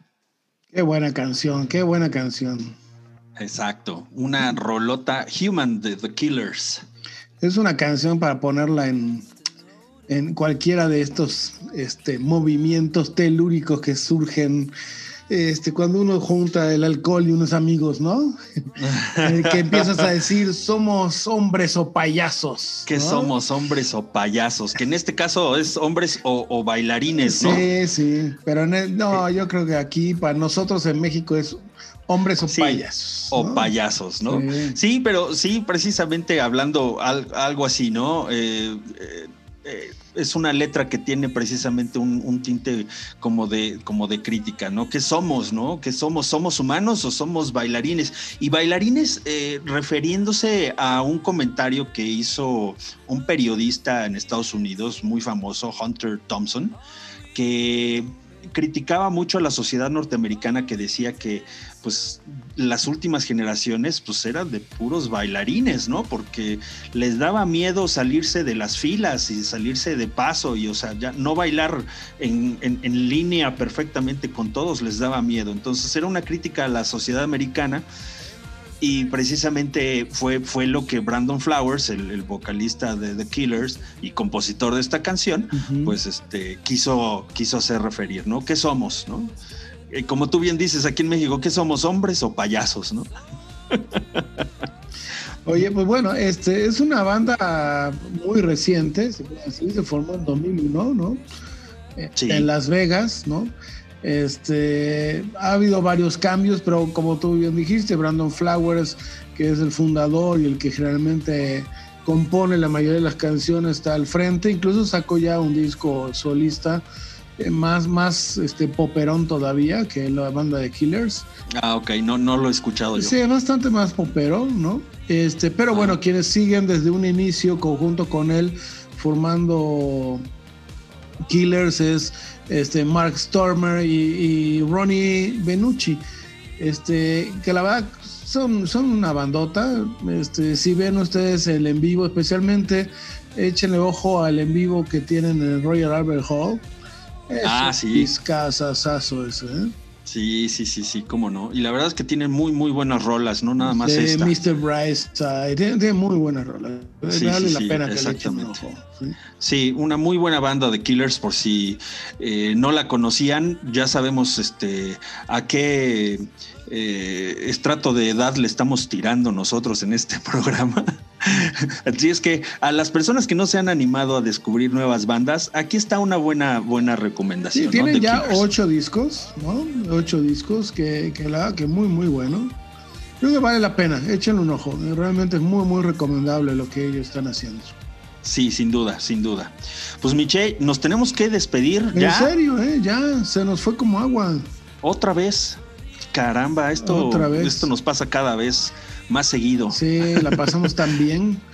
Qué buena canción, qué buena canción. Exacto. Una rolota Human de The Killers. Es una canción para ponerla en, en cualquiera de estos este, movimientos telúricos que surgen este, cuando uno junta el alcohol y unos amigos, ¿no? El que empiezas a decir, somos hombres o payasos. Que ¿no? somos hombres o payasos, que en este caso es hombres o, o bailarines, ¿no? Sí, sí, pero en el- no, yo creo que aquí para nosotros en México es hombres o Sí, payasos. O payasos, ¿no? Sí. Sí. pero sí, precisamente hablando al- algo así, ¿no? Eh, eh, eh, es una letra que tiene precisamente un, un tinte como de, como de crítica, ¿no? ¿Qué somos, no? ¿Qué somos? ¿Somos humanos o somos bailarines? Y bailarines eh, refiriéndose a un comentario que hizo un periodista en Estados Unidos muy famoso, Hunter Thompson, que criticaba mucho a la sociedad norteamericana que decía que pues las últimas generaciones pues eran de puros bailarines, ¿no? Porque les daba miedo salirse de las filas y salirse de paso y o sea, ya no bailar en, en- en línea perfectamente con todos les daba miedo. Entonces era una crítica a la sociedad americana y precisamente fue, fue lo que Brandon Flowers, el, el vocalista de The Killers y compositor de esta canción, pues este, quiso, quiso hacer referir, ¿no? ¿Qué somos, no? Eh, como tú bien dices aquí en México, ¿qué somos, hombres o payasos, no? Oye, pues bueno, este es una banda muy reciente, se formó en 2001, ¿no? Eh, Sí. En Las Vegas, ¿no? Este, ha habido varios cambios, pero como tú bien dijiste, Brandon Flowers, que es el fundador y el que generalmente compone la mayoría de las canciones, está al frente. Incluso sacó ya un disco solista más, más este, poperón todavía que la banda de Killers. Ah, ok, no, no lo he escuchado yo. Sí, bastante más popero, ¿no? Este, pero bueno, quienes siguen desde un inicio conjunto con él formando Killers es este Mark Stormer y, y Ronnie Benucci. Este, que la verdad son, son una bandota. Este, si ven ustedes el en vivo, especialmente échenle ojo al en vivo que tienen en el Royal Albert Hall. Ah, sí. discazazazo ese, ¿eh? Sí, sí, sí, sí, cómo no. Y la verdad es que tiene muy, muy buenas rolas, no nada más de esta. Mr. Brightside. Tiene, tiene muy buenas rolas. Sí, vale sí, la sí, pena que le echen un exactamente. ojo. ¿sí? Sí, una muy buena banda de Killers, por si eh, no la conocían, ya sabemos este, a qué eh, estrato de edad le estamos tirando nosotros en este programa. Así es que a las personas que no se han animado a descubrir nuevas bandas, aquí está una buena, buena recomendación. Sí, ¿no? tienen de ya Killers. ocho discos, ¿no? Ocho discos que, que la que muy, muy bueno. Creo que vale la pena, échenle un ojo. Realmente es muy, muy recomendable lo que ellos están haciendo. Sí, sin duda, sin duda. Pues Miche, nos tenemos que despedir En ya serio, ¿eh? Ya se nos fue como agua. otra vez. Caramba, esto, Otra vez. esto nos pasa cada vez más seguido. Sí, la pasamos tan bien.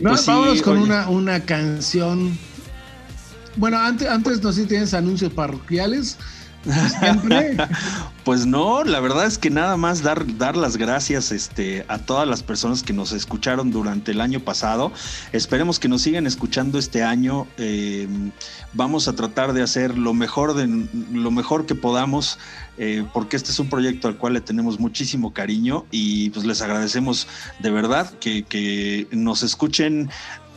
Pues sí, vámonos con una, una canción. Bueno, antes, antes no sé si tienes anuncios parroquiales. Pues no, la verdad es que nada más dar, dar las gracias este, a todas las personas que nos escucharon durante el año pasado. Esperemos que nos sigan escuchando este año. Eh, vamos a tratar de hacer lo mejor, de, lo mejor que podamos, eh, porque este es un proyecto al cual le tenemos muchísimo cariño y pues les agradecemos de verdad que nos escuchen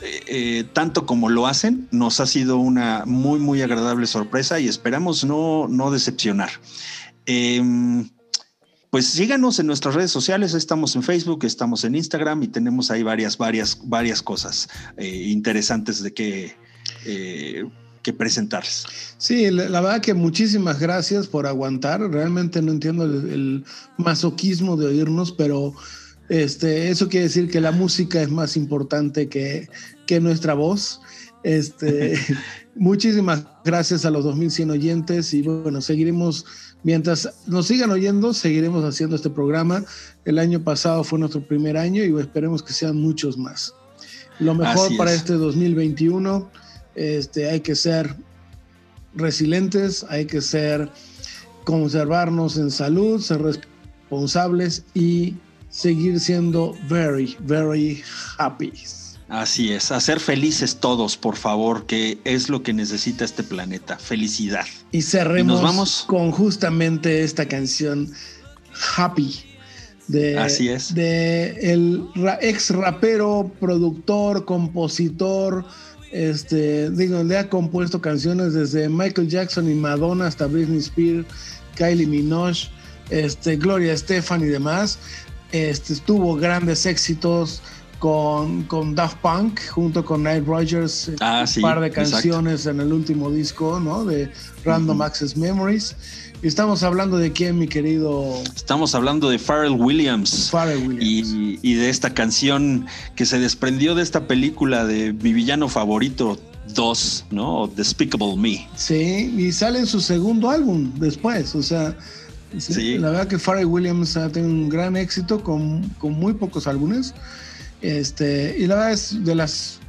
eh, eh, tanto como lo hacen, nos ha sido una muy, muy agradable sorpresa y esperamos no, no decepcionar. Em, pues síganos en nuestras redes sociales, estamos en Facebook, estamos en Instagram y tenemos ahí varias, varias, varias cosas eh, interesantes de que, que presentarles. Sí, la, verdad que muchísimas gracias por aguantar. Realmente no entiendo el masoquismo de oírnos, pero este, eso quiere decir que la música es más importante que, que nuestra voz. Este, muchísimas gracias a los 2100 oyentes y bueno, seguiremos, mientras nos sigan oyendo, seguiremos haciendo este programa. El año pasado fue nuestro primer año y esperemos que sean muchos más. Lo mejor para es. este 2021, este, hay que ser resilientes, hay que ser conservarnos en salud, ser responsables y seguir siendo very, very happy. Así es, hacer felices todos, por favor, que es lo que necesita este planeta, felicidad. Y cerremos Y nos vamos. con justamente esta canción Happy de, Así es. de el ra- ex rapero, productor, compositor, este, digo, le ha compuesto canciones desde Michael Jackson y Madonna hasta Britney Spears, Kylie Minogue, este, Gloria Estefan y demás. Este, tuvo grandes éxitos con, con Daft Punk junto con Nile Rodgers, eh, Ah, un sí, par de exacto. canciones en el último disco, ¿no? De Random Access Memories. Y estamos hablando de quién, mi querido Estamos hablando de Pharrell Williams. Pharrell Williams. Y, y de esta canción que se desprendió de esta película de mi villano favorito 2, ¿no? Despicable Me. Sí, y sale en su segundo álbum después, o sea, sí, Sí. la verdad que Pharrell Williams ha tenido un gran éxito con, con muy pocos álbumes, este, y la verdad es de las,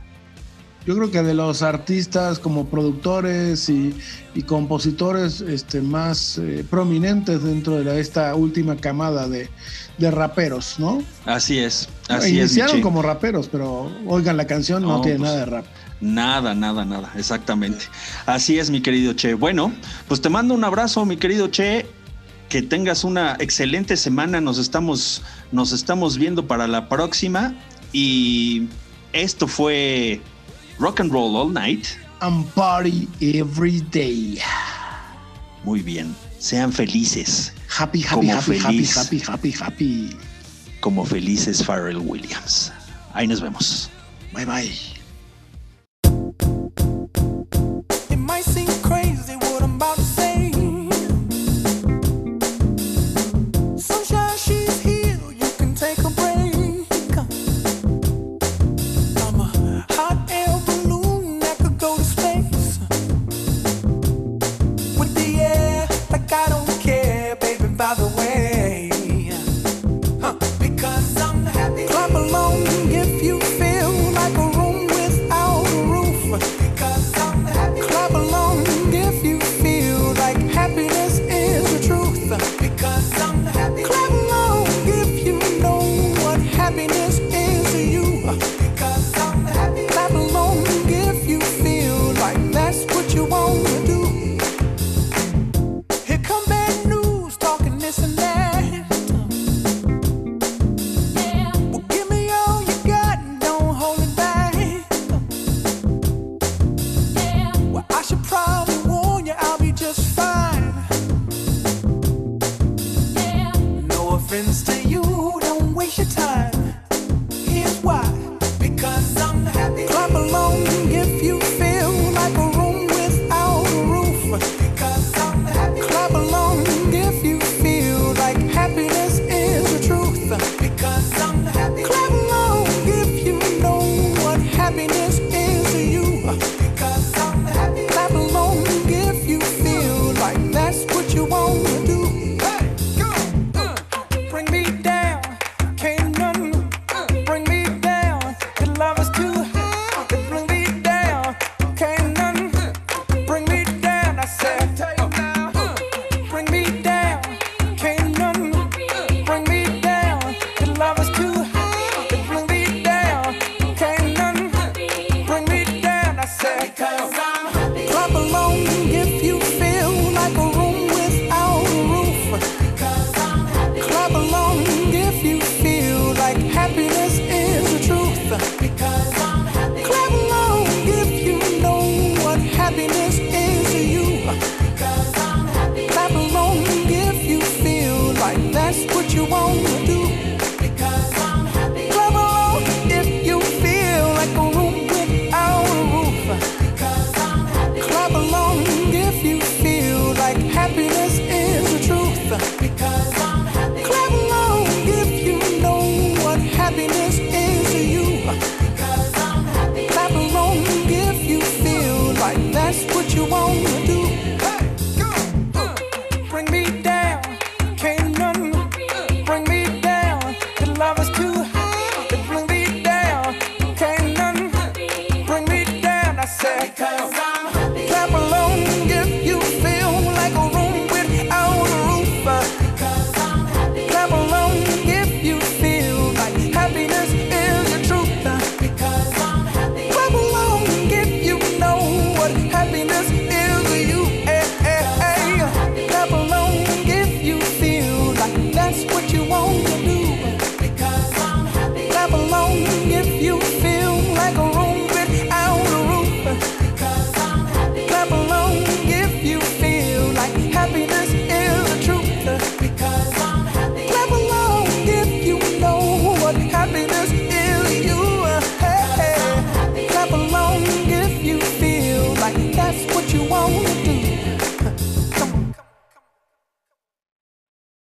yo creo que de los artistas como productores y, y compositores este, más eh, prominentes dentro de la- esta última camada de, de raperos, ¿no? Así es, así es. Iniciaron Michi. como raperos, pero oigan la canción, no, No, tiene pues, nada de rap. Nada, nada, nada, exactamente. Así es, mi querido Che. Bueno, pues te mando un abrazo, mi querido Che. Que tengas una excelente semana. Nos estamos, nos estamos viendo para la próxima. Y esto fue Rock and Roll All Night. And party every day. Muy bien. Sean felices, Happy, happy, Como happy, happy, happy, happy, happy. como felices Pharrell Williams. Ahí nos vemos. Bye, bye.